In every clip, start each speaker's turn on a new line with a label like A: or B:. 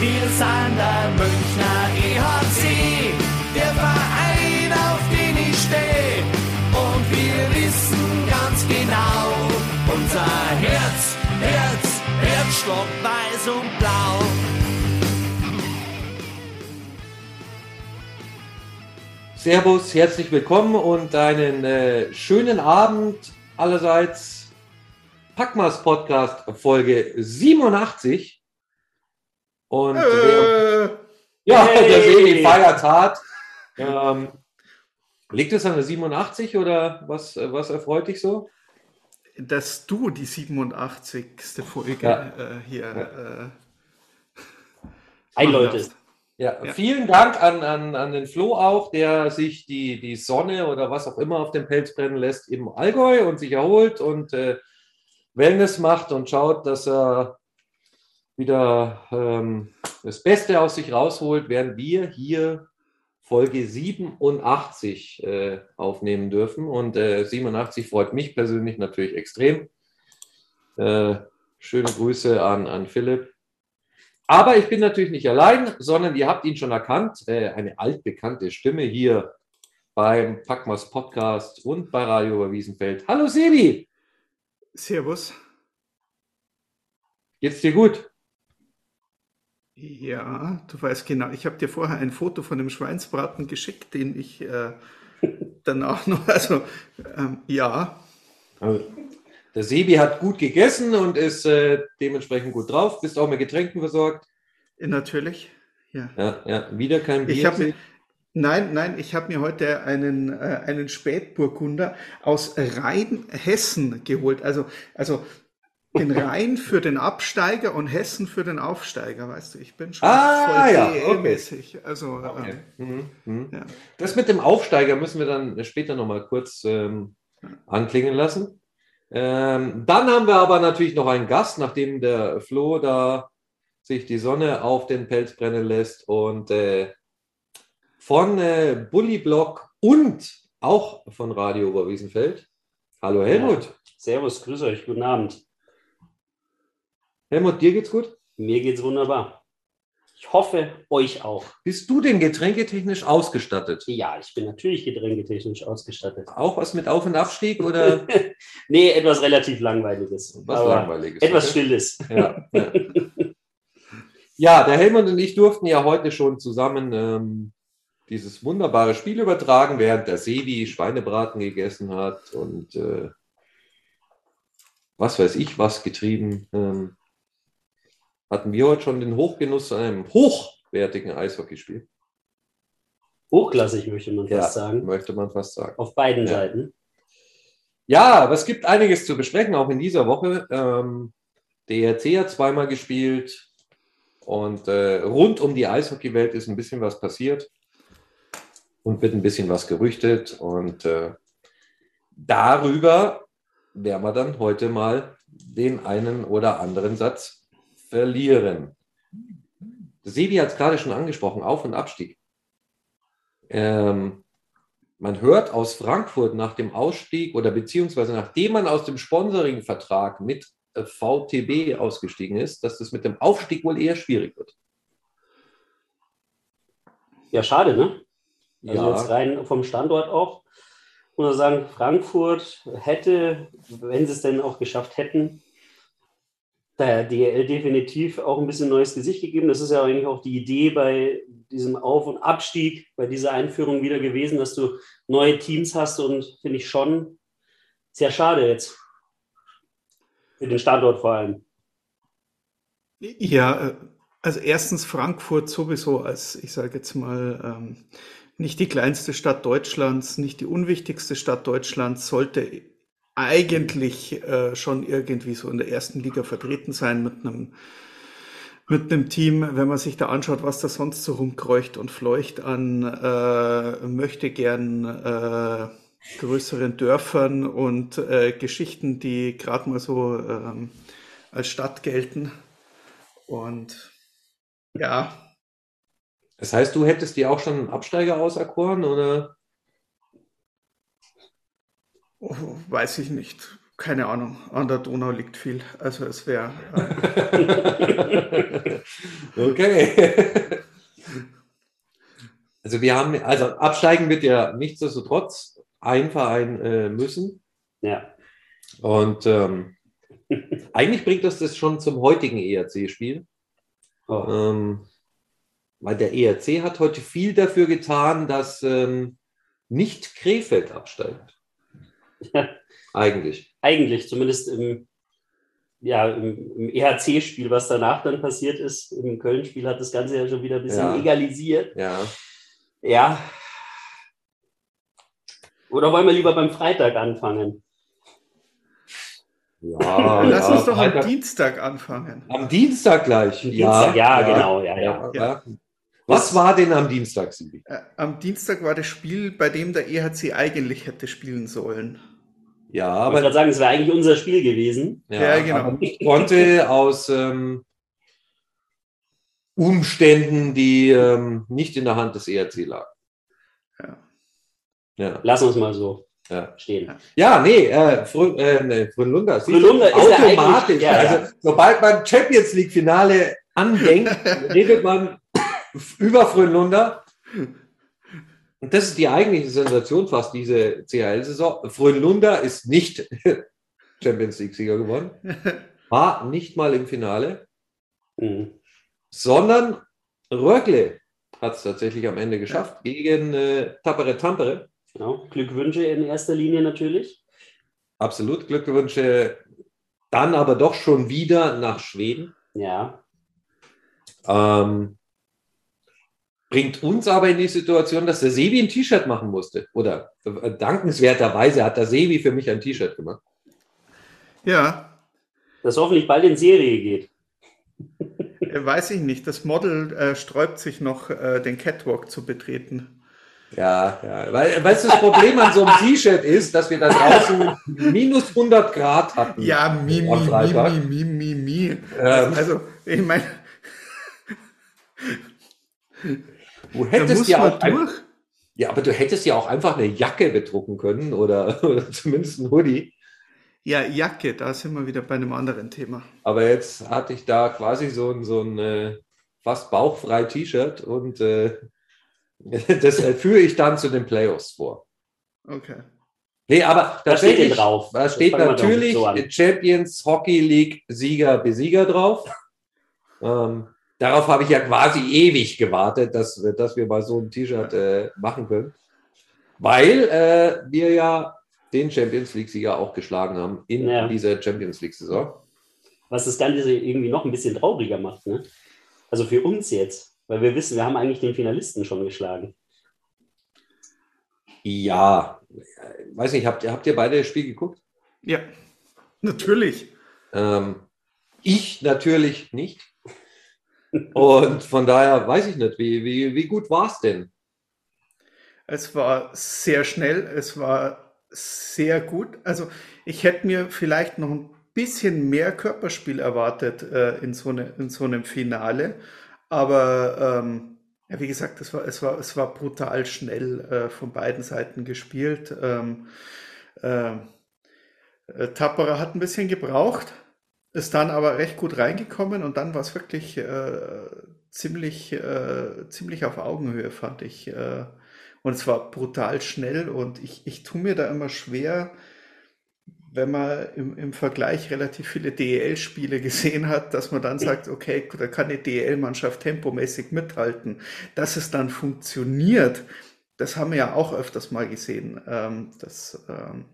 A: Wir sind der Münchner EHC, der Verein, auf den ich stehe. Und wir wissen ganz genau, unser Herz, Herz, Herzstock weiß und blau.
B: Servus, herzlich willkommen und einen äh, schönen Abend allerseits. Packmas Podcast Folge 87. Und
C: Äh,
B: wer, ja,
C: hey.
B: der Sebi feiert hart. Ähm, liegt es an der 87 oder was, äh, was erfreut dich so?
C: dass du die 87. Folge
B: Ja.
C: äh, hier
D: einläutest.
B: Ja,
C: Ja.
B: vielen Dank an, an, an den Flo auch, der sich die, die Sonne oder was auch immer auf dem Pelz brennen lässt im Allgäu und sich erholt und äh, Wellness macht und schaut, dass er wieder ähm, das Beste aus sich rausholt, während wir hier Folge 87 äh, aufnehmen dürfen. Und äh, 87 freut mich persönlich natürlich extrem. Äh, schöne Grüße an, an Philipp. Aber ich bin natürlich nicht allein, sondern ihr habt ihn schon erkannt. Äh, eine altbekannte Stimme hier beim Packmas Podcast und bei Radio über Wiesenfeld. Hallo Sebi,
C: Servus.
B: geht's dir gut?
C: Ja, du weißt genau, ich habe dir vorher ein Foto von dem Schweinsbraten geschickt, den ich äh, danach noch, also ähm, ja,
B: Also, der Sebi hat gut gegessen und ist äh, dementsprechend gut drauf. Bist auch mit Getränken versorgt.
C: natürlich. Ja.
B: Ja, ja, wieder kein Bier.
C: Ich habe nein, nein, ich habe mir heute einen, äh, einen Spätburgunder aus Rheinhessen geholt. Also, also den Rhein für den Absteiger und Hessen für den Aufsteiger, weißt du. Ich bin schon
B: Ah,
C: voll
B: ja,
C: DEL-mäßig. Also,
B: Okay.
C: ähm,
B: Mhm, mhm.
C: ja.
B: Das mit dem Aufsteiger müssen wir dann später nochmal kurz ähm, anklingen lassen. Ähm, dann haben wir aber natürlich noch einen Gast, nachdem der Flo da sich die Sonne auf den Pelz brennen lässt und äh, von äh, Bullyblock und auch von Radio Oberwiesenfeld. Hallo Helmut.
D: Servus, grüß euch, guten Abend.
B: Helmut, dir geht's gut?
D: Mir geht's wunderbar. Ich hoffe, euch auch.
B: Bist du denn getränketechnisch ausgestattet?
D: Ja, ich bin natürlich getränketechnisch ausgestattet.
B: Auch was mit Auf- und Abstieg oder
D: nee, etwas relativ Langweiliges.
B: was Langweiliges?
D: Etwas
B: okay?
D: Stilles.
B: Ja, ja. ja, der Helmut und ich durften ja heute schon zusammen ähm, dieses wunderbare Spiel übertragen, während der Sebi Schweinebraten gegessen hat und äh, was weiß ich was getrieben. Ähm, hatten wir heute schon den Hochgenuss an einem hochwertigen Eishockeyspiel.
D: Hochklassig, möchte man fast sagen.
B: möchte man fast sagen.
D: Auf beiden
B: Ja.
D: Seiten.
B: Ja, aber es gibt einiges zu besprechen, auch in dieser Woche. Ähm, der ERC hat zweimal gespielt und äh, rund um die Eishockeywelt ist ein bisschen was passiert und wird ein bisschen was gerüchtet. Und äh, darüber werden wir dann heute mal den einen oder anderen Satz verlieren. Sebi hat es gerade schon angesprochen, Auf- und Abstieg. Ähm, man hört aus Frankfurt nach dem Ausstieg oder beziehungsweise nachdem man aus dem Sponsoring-Vertrag mit äh, VTB ausgestiegen ist, dass das mit dem Aufstieg wohl eher schwierig wird.
D: Ja, schade, ne? Also jetzt
B: Ja,
D: rein vom Standort auch. Muss man sagen, Frankfurt hätte, wenn sie es denn auch geschafft hätten, der DL definitiv auch ein bisschen neues Gesicht gegeben. Das ist ja eigentlich auch die Idee bei diesem Auf- und Abstieg, bei dieser Einführung wieder gewesen, dass du neue Teams hast und finde ich schon sehr schade jetzt. Für den Standort vor allem.
C: Ja, also erstens Frankfurt sowieso als, ich sage jetzt mal, ähm, nicht die kleinste Stadt Deutschlands, nicht die unwichtigste Stadt Deutschlands, sollte eigentlich äh, schon irgendwie so in der ersten Liga vertreten sein mit einem mit einem Team, wenn man sich da anschaut, was da sonst so rumkreucht und fleucht an äh, möchte gern äh, größeren Dörfern und äh, Geschichten, die gerade mal so ähm, als Stadt gelten. Und ja,
B: das heißt, du hättest dir auch schon einen Absteiger auserkoren oder?
C: Oh, weiß ich nicht. Keine Ahnung, an der Donau liegt viel. Also es wäre.
B: Äh okay. Also wir haben, also absteigen wird ja nichtsdestotrotz ein Verein äh, müssen.
D: Ja.
B: Und ähm, eigentlich bringt uns das schon zum heutigen ERC-Spiel.
D: Oh.
B: Ähm, weil der ERC hat heute viel dafür getan, dass ähm, nicht Krefeld absteigt.
D: Ja.
B: Eigentlich.
D: Eigentlich, zumindest im, ja, im, im EHC-Spiel, was danach dann passiert ist, im Köln-Spiel hat das Ganze ja schon wieder ein bisschen
B: Ja.
D: egalisiert.
B: Ja.
D: Ja. Oder wollen wir lieber beim Freitag anfangen?
B: ja
C: Lass
B: ja,
C: uns doch am
B: Freitag-
C: Dienstag anfangen.
B: am Dienstag gleich.
D: Am Dienstag, ja, genau, ja, ja.
B: ja. Was war denn am Dienstag, Sibi?
C: Äh, am Dienstag war das Spiel, bei dem der EHC eigentlich hätte spielen sollen.
B: Ja,
D: Ich wollte gerade
B: aber,
D: sagen, es wäre eigentlich unser Spiel gewesen.
C: Ja, genau.
B: aber ich konnte aus ähm, Umständen, die ähm, nicht in der Hand des ERC lagen.
C: Ja.
B: Ja,
D: Lassen wir es mal so
B: ja.
D: stehen.
B: Ja, nee, äh, Frö, äh, nee
D: ist ja
B: automatisch.
D: eigentlich- ja, ja.
B: also, sobald man Champions League Finale andenkt, redet man über Frölunda. Und das ist die eigentliche Sensation fast diese CHL-Saison. Frölunda ist nicht Champions League-Sieger geworden, war nicht mal im Finale,
D: Mhm.
B: sondern Rögle hat es tatsächlich am Ende geschafft gegen äh, Tappere Tampere.
D: Genau. Glückwünsche in erster Linie natürlich.
B: Absolut Glückwünsche. Dann aber doch schon wieder nach Schweden.
D: Ja.
B: Ähm, bringt uns aber in die Situation, dass der Sebi ein T-Shirt machen musste. Oder äh, dankenswerterweise hat der Sebi für mich ein T-Shirt gemacht.
C: Ja,
D: Das hoffentlich bald in Serie geht.
C: weiß ich nicht. Das Model äh, sträubt sich noch, äh, den Catwalk zu betreten.
B: Ja, ja. Weil, weißt du, das Problem an so einem T-Shirt ist, dass wir da draußen minus 100 Grad hatten.
C: Ja, mi, mi, mi, mi, mi, mi, mi.
B: Ähm.
C: Also, ich meine,
B: Du
C: da
B: hättest
C: muss
B: ja
C: man
B: auch
C: durch.
B: ja, aber du hättest ja auch einfach eine Jacke bedrucken können oder, oder zumindest ein Hoodie.
C: Ja, Jacke, da sind wir wieder bei einem anderen Thema.
B: Aber jetzt hatte ich da quasi so ein, so ein äh, fast bauchfrei T-Shirt und äh, das äh, führe ich dann zu den Playoffs vor.
C: Okay.
B: Nee, aber
D: Was steht drauf?
B: da
D: Das
B: steht natürlich
D: so.
B: Champions Hockey League Sieger, Besieger drauf. Ähm, darauf habe ich ja quasi ewig gewartet, dass, wir- dass wir mal so ein T-Shirt äh, machen können. Weil äh, wir ja den Champions League-Sieger auch geschlagen haben in
D: Ja.
B: dieser Champions League-Saison.
D: Was das Ganze irgendwie noch ein bisschen trauriger macht. Ne? Also für uns jetzt. Weil wir wissen, wir haben eigentlich den Finalisten schon geschlagen.
B: Ja, weiß nicht, habt, ihr- habt ihr beide das Spiel geguckt?
C: Ja, natürlich.
B: Ähm, ich natürlich nicht. Und von daher weiß ich nicht, wie, wie, wie gut war es denn?
C: Es war sehr schnell, es war sehr gut. Also ich hätte mir vielleicht noch ein bisschen mehr Körperspiel erwartet äh, in, so eine, in so einem Finale. Aber ähm, ja, wie gesagt, es war, es war, es war brutal schnell äh, von beiden Seiten gespielt. Ähm, äh, äh, Tapperer hat ein bisschen gebraucht, ist dann aber recht gut reingekommen und dann war es wirklich äh, ziemlich, äh, ziemlich auf Augenhöhe, fand ich. Äh, und es war brutal schnell und ich, ich tue mir da immer schwer, wenn man im, im Vergleich relativ viele DEL-Spiele gesehen hat, dass man dann sagt, okay, da kann eine DEL-Mannschaft tempomäßig mithalten. Dass es dann funktioniert, das haben wir ja auch öfters mal gesehen. Ähm, das, ähm,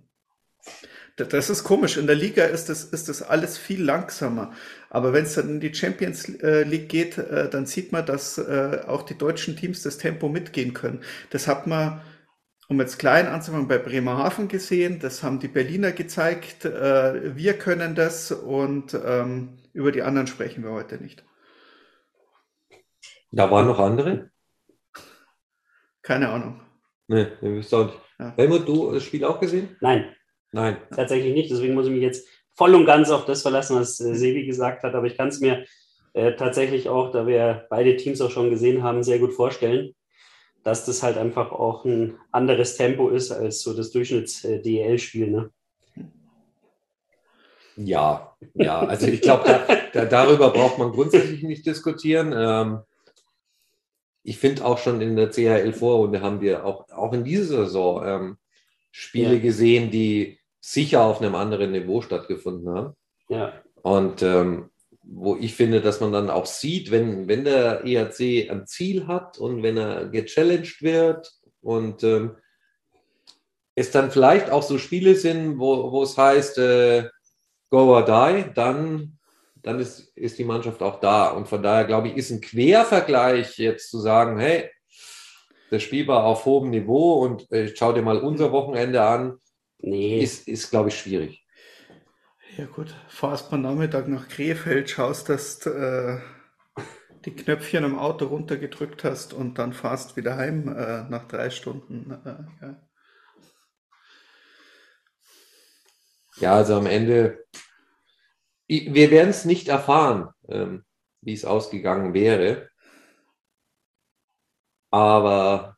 C: das ist komisch. In der Liga ist das, ist das alles viel langsamer. Aber wenn es dann in die Champions äh, League geht, äh, dann sieht man, dass äh, auch die deutschen Teams das Tempo mitgehen können. Das hat man, um jetzt klein anzufangen, bei Bremerhaven gesehen. Das haben die Berliner gezeigt. Wir können das und ähm, über die anderen sprechen wir heute nicht.
B: Da waren noch andere?
C: Keine Ahnung.
B: Nee, ihr wisst auch nicht.
C: Ja.
B: Helmut, du das Spiel auch gesehen?
D: Nein,
B: Nein.
D: tatsächlich nicht. Deswegen muss ich mich jetzt voll und ganz auf das verlassen, was äh, Sebi gesagt hat. Aber ich kann es mir äh, tatsächlich auch, da wir beide Teams auch schon gesehen haben, sehr gut vorstellen, dass das halt einfach auch ein anderes Tempo ist als so das Durchschnitts-DEL-Spiel. Ne?
B: Ja, ja, also ich glaube, da, da, darüber braucht man grundsätzlich nicht diskutieren. Ähm, ich finde auch schon in der CHL-Vorrunde haben wir auch, auch in dieser Saison ähm, Spiele ja. gesehen, die sicher auf einem anderen Niveau stattgefunden haben.
D: Ja.
B: Und ähm, wo ich finde, dass man dann auch sieht, wenn, wenn der ERC ein Ziel hat und wenn er gechallenged wird und ähm, es dann vielleicht auch so Spiele sind, wo, wo es heißt, äh, go or die, dann, dann ist, ist die Mannschaft auch da. Und von daher glaube ich, ist ein Quervergleich jetzt zu sagen, hey, das Spiel war auf hohem Niveau und äh, schau dir mal unser Wochenende an, nee. ist, ist glaube ich, schwierig.
C: Ja gut, fahrst mal Nachmittag nach Krefeld, schaust, dass du äh, die Knöpfchen im Auto runtergedrückt hast und dann fahrst wieder heim äh, nach drei Stunden. Äh, ja.
B: ja, also am Ende, wir werden es nicht erfahren, ähm, wie es ausgegangen wäre. Aber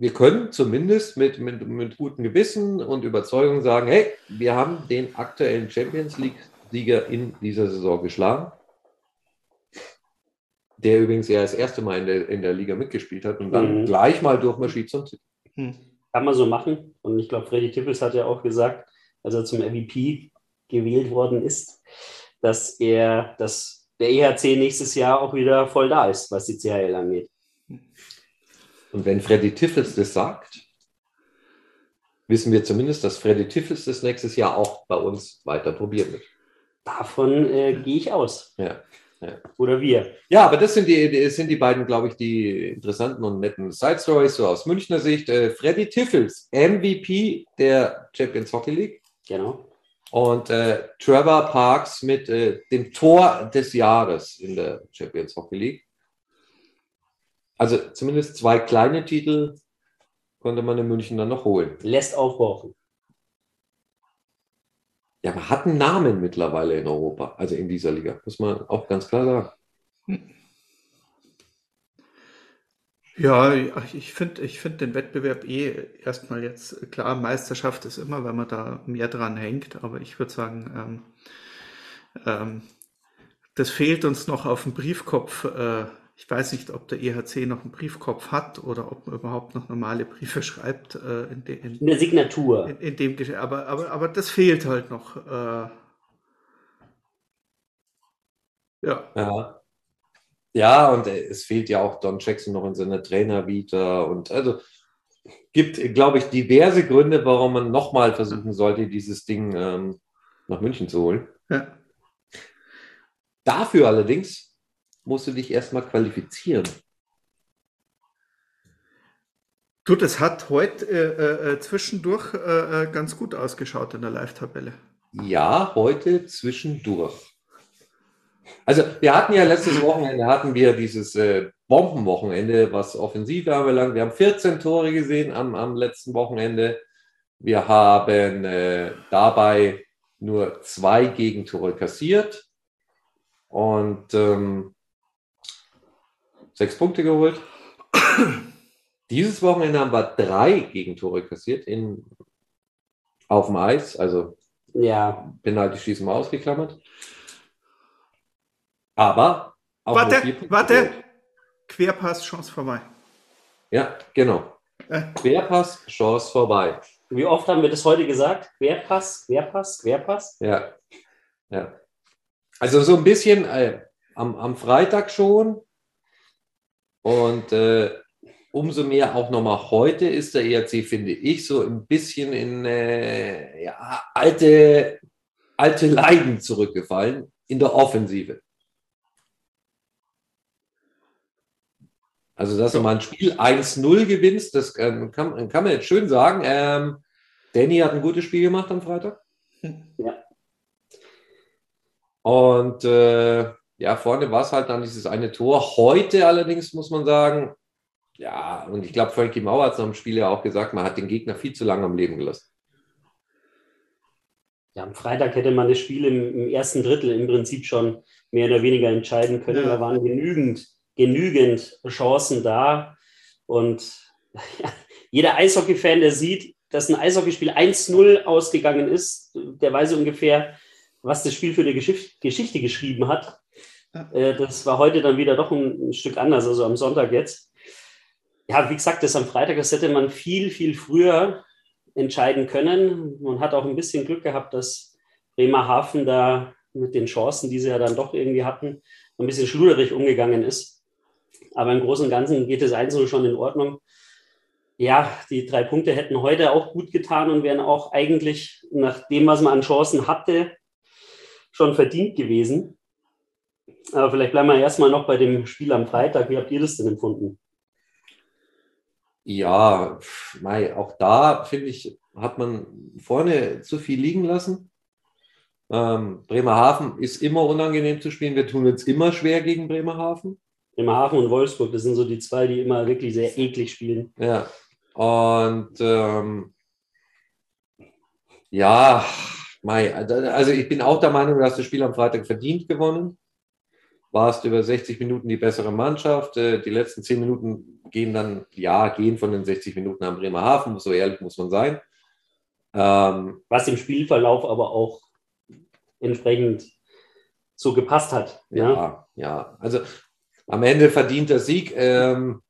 B: wir können zumindest mit, mit, mit gutem Gewissen und Überzeugung sagen, hey, wir haben den aktuellen Champions League-Sieger in dieser Saison geschlagen, der übrigens ja das erste Mal in der, in der Liga mitgespielt hat und dann mhm. gleich mal durchmarschiert zum Titel.
D: Mhm. Kann man so machen. Und ich glaube, Freddy Tippels hat ja auch gesagt, als er zum MVP gewählt worden ist, dass er, dass der EHC nächstes Jahr auch wieder voll da ist, was die CHL angeht.
B: Und wenn Freddy Tiffels das sagt, wissen wir zumindest, dass Freddy Tiffels das nächstes Jahr auch bei uns weiter probieren wird.
D: Davon äh, gehe ich aus.
B: Ja, ja.
D: Oder wir.
B: Ja, aber das sind die, das sind die beiden, glaube ich, die interessanten und netten Side Stories, so aus Münchner Sicht. Äh, Freddy Tiffels, MVP der Champions Hockey League.
D: Genau.
B: Und äh, Trevor Parks mit äh, dem Tor des Jahres in der Champions Hockey League. Also zumindest zwei kleine Titel konnte man in München dann noch holen.
D: Lässt aufhorchen.
B: Ja, man hat einen Namen mittlerweile in Europa, also in dieser Liga, muss man auch ganz klar sagen.
C: Ja, ich finde ich find den Wettbewerb eh erstmal jetzt, klar, Meisterschaft ist immer, wenn man da mehr dran hängt, aber ich würde sagen, ähm, ähm, das fehlt uns noch auf dem Briefkopf äh, ich weiß nicht, ob der EHC noch einen Briefkopf hat oder ob man überhaupt noch normale Briefe schreibt. Äh,
D: in, de, in, in, der Signatur.
C: In, in dem aber, aber, aber das fehlt halt noch. Äh,
B: ja. ja. Ja, und äh, es fehlt ja auch Don Jackson noch in seiner Trainervita. Und also gibt, glaube ich, diverse Gründe, warum man nochmal versuchen sollte, dieses Ding ähm, nach München zu holen. Ja. Dafür allerdings musst du dich erstmal qualifizieren.
C: Du, das hat heute äh, äh, zwischendurch äh, äh, ganz gut ausgeschaut in der Live-Tabelle.
B: Ja, heute zwischendurch. Also wir hatten ja letztes Wochenende hatten wir dieses äh, Bombenwochenende, was Offensive anbelangt. Wir haben 14 Tore gesehen am, am letzten Wochenende. Wir haben äh, dabei nur zwei Gegentore kassiert. Und ähm, sechs Punkte geholt. Dieses Wochenende haben wir drei Gegentore kassiert in, auf dem Eis, also
D: ja.
B: Penalty-Schießen mal ausgeklammert. Aber
C: auch warte, warte, Querpass, Chance vorbei.
B: Ja, genau. Äh. Querpass, Chance vorbei.
D: Wie oft haben wir das heute gesagt? Querpass, Querpass, Querpass?
B: Ja. ja. Also so ein bisschen äh, am, am Freitag schon, und äh, umso mehr auch nochmal heute ist der ERC, finde ich, so ein bisschen in äh, ja, alte, alte Leiden zurückgefallen in der Offensive. Also, dass du mal ein Spiel 1-0 gewinnst, das kann, kann, kann, man jetzt schön sagen. Ähm, Danny hat ein gutes Spiel gemacht am Freitag.
D: Ja.
B: Und äh, ja, vorne war es halt dann dieses eine Tor. Heute allerdings muss man sagen, ja, und ich glaube, Frankie Mauer hat es nach dem Spiel ja auch gesagt, man hat den Gegner viel zu lange am Leben gelassen.
D: Ja, am Freitag hätte man das Spiel im, im ersten Drittel im Prinzip schon mehr oder weniger entscheiden können. Ja. Da waren genügend, genügend Chancen da. Und ja, jeder Eishockey-Fan, der sieht, dass ein Eishockeyspiel 1-0 ausgegangen ist, der weiß ungefähr, was das Spiel für eine Geschicht Geschichte geschrieben hat. Äh, das war heute dann wieder doch ein, ein, Stück anders, also am Sonntag jetzt. Ja, wie gesagt, das am Freitag, das hätte man viel, viel früher entscheiden können. Man hat auch ein bisschen Glück gehabt, dass Bremerhaven da mit den Chancen, die sie ja dann doch irgendwie hatten, ein bisschen schluderig umgegangen ist. Aber im Großen und Ganzen geht es einzeln schon in Ordnung. Ja, die drei Punkte hätten heute auch gut getan und wären auch eigentlich nach dem, was man an Chancen hatte, schon verdient gewesen. Aber vielleicht bleiben wir erstmal noch bei dem Spiel am Freitag. Wie habt ihr das denn empfunden?
B: Ja, Mai, auch da finde ich, hat man vorne zu viel liegen lassen. Ähm, Bremerhaven ist immer unangenehm zu spielen. Wir tun uns immer schwer gegen Bremerhaven.
D: Bremerhaven und Wolfsburg, das sind so die zwei, die immer wirklich sehr eklig spielen.
B: Ja. Und ähm, ja, Mai, also ich bin auch der Meinung, dass das Spiel am Freitag verdient gewonnen warst über 60 Minuten die bessere Mannschaft. Äh, die letzten 10 Minuten gehen dann, ja, gehen von den 60 Minuten am Bremerhaven, so ehrlich muss man sein.
D: Ähm, Was im Spielverlauf aber auch entsprechend so gepasst hat.
B: Ja, ja, ne? ja. also am Ende verdient der Sieg. Ähm,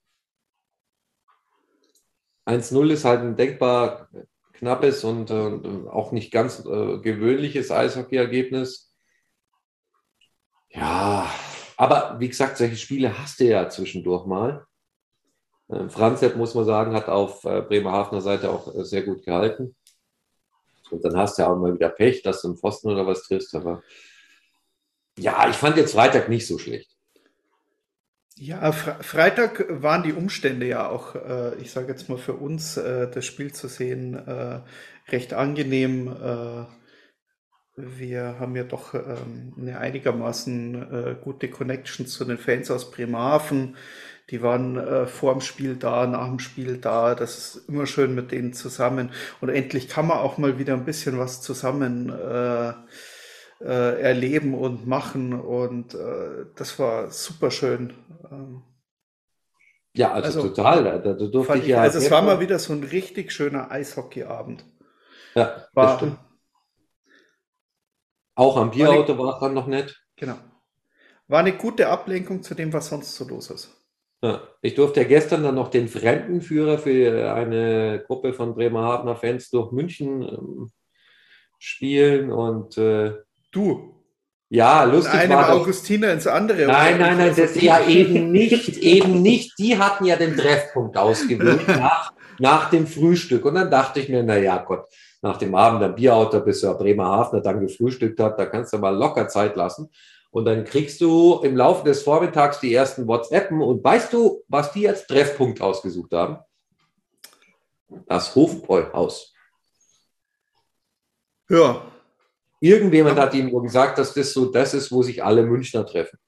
B: 1-0 ist halt ein denkbar knappes und äh, auch nicht ganz äh, gewöhnliches Eishockey-Ergebnis. Ja, aber wie gesagt, solche Spiele hast du ja zwischendurch mal. Ähm, Franzep, muss man sagen, hat auf äh, Bremerhavener Seite auch äh, sehr gut gehalten. Und dann hast du ja auch mal wieder Pech, dass du einen Pfosten oder was triffst. Aber ja, ich fand jetzt Freitag nicht so schlecht.
C: Ja, Freitag waren die Umstände ja auch, äh, ich sage jetzt mal für uns, das Spiel zu sehen, recht angenehm wir haben ja doch ähm, eine einigermaßen äh, gute Connection zu den Fans aus Bremerhaven. Die waren äh, vor dem Spiel da, nach dem Spiel da. Das ist immer schön mit denen zusammen. Und endlich kann man auch mal wieder ein bisschen was zusammen äh, äh, erleben und machen. Und äh, das war super schön. Ähm,
B: ja, also, also total. Da, da durfte
C: ich ja. Also es war mal wieder so ein richtig schöner Eishockeyabend.
B: Ja, war, stimmt. Auch am Bierauto war es dann noch nett.
C: Genau. War eine gute Ablenkung zu dem, was sonst so los ist.
B: Ja, ich durfte ja gestern dann noch den Fremdenführer für eine Gruppe von Bremerhavener Fans durch München ähm, spielen und äh,
C: du.
B: Ja, lustig
C: Von einem war Augustiner ins andere.
B: Nein, nein, nein, das ist ja eben nicht, eben nicht. Die hatten ja den Treffpunkt ausgewählt nach, nach dem Frühstück. Und dann dachte ich mir, na ja, Gott, nach dem Abend ein Bierauto, bis er Bremerhavener dann gefrühstückt hat, da kannst du mal locker Zeit lassen. Und dann kriegst du im Laufe des Vormittags die ersten WhatsAppen und weißt du, was die als Treffpunkt ausgesucht haben? Das Hofbräuhaus.
C: Ja.
B: Irgendjemand hat ihm gesagt, dass das so das ist, wo sich alle Münchner treffen.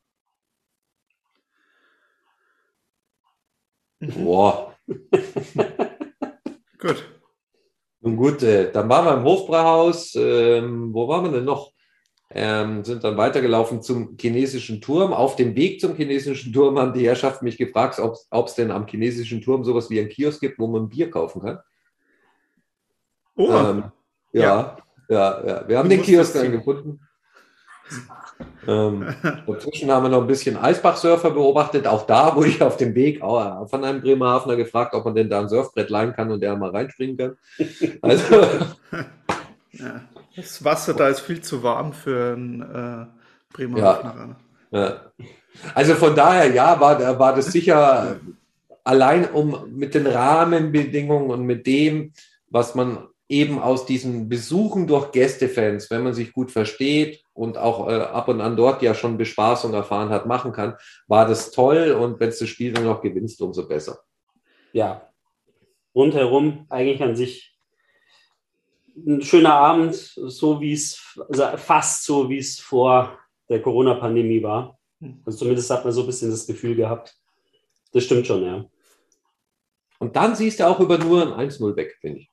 B: Mhm. Boah.
C: Gut.
B: Nun gut, äh, dann waren wir im Hofbrauhaus. Ähm, wo waren wir denn noch? Ähm, sind dann weitergelaufen zum chinesischen Turm. Auf dem Weg zum chinesischen Turm haben die Herrschaften mich gefragt, ob es denn am chinesischen Turm sowas wie ein Kiosk gibt, wo man Bier kaufen kann. Oh. Ähm, ja, ja, ja, ja, Wir haben du den Kiosk dann gefunden. Ähm, dazwischen haben wir noch ein bisschen Eisbach-Surfer beobachtet. Auch da wurde ich auf dem Weg von einem Bremerhavener gefragt, ob man denn da ein Surfbrett leihen kann und der mal reinspringen kann. Also,
C: ja, das Wasser da ist viel zu warm für einen äh, Bremerhavener.
B: Ja, ja. Also von daher, ja, war, war das sicher allein um mit den Rahmenbedingungen und mit dem, was man eben aus diesen Besuchen durch Gästefans, wenn man sich gut versteht und auch äh, ab und an dort ja schon Bespaßung erfahren hat, machen kann, war das toll und wenn du das Spiel dann noch gewinnst, umso besser.
D: Ja, rundherum eigentlich an sich ein schöner Abend, so wie es, also fast so wie es vor der Corona-Pandemie war. Also zumindest hat man so ein bisschen das Gefühl gehabt. Das stimmt schon, ja.
B: Und dann siehst du auch über nur ein 1-0 weg, finde ich.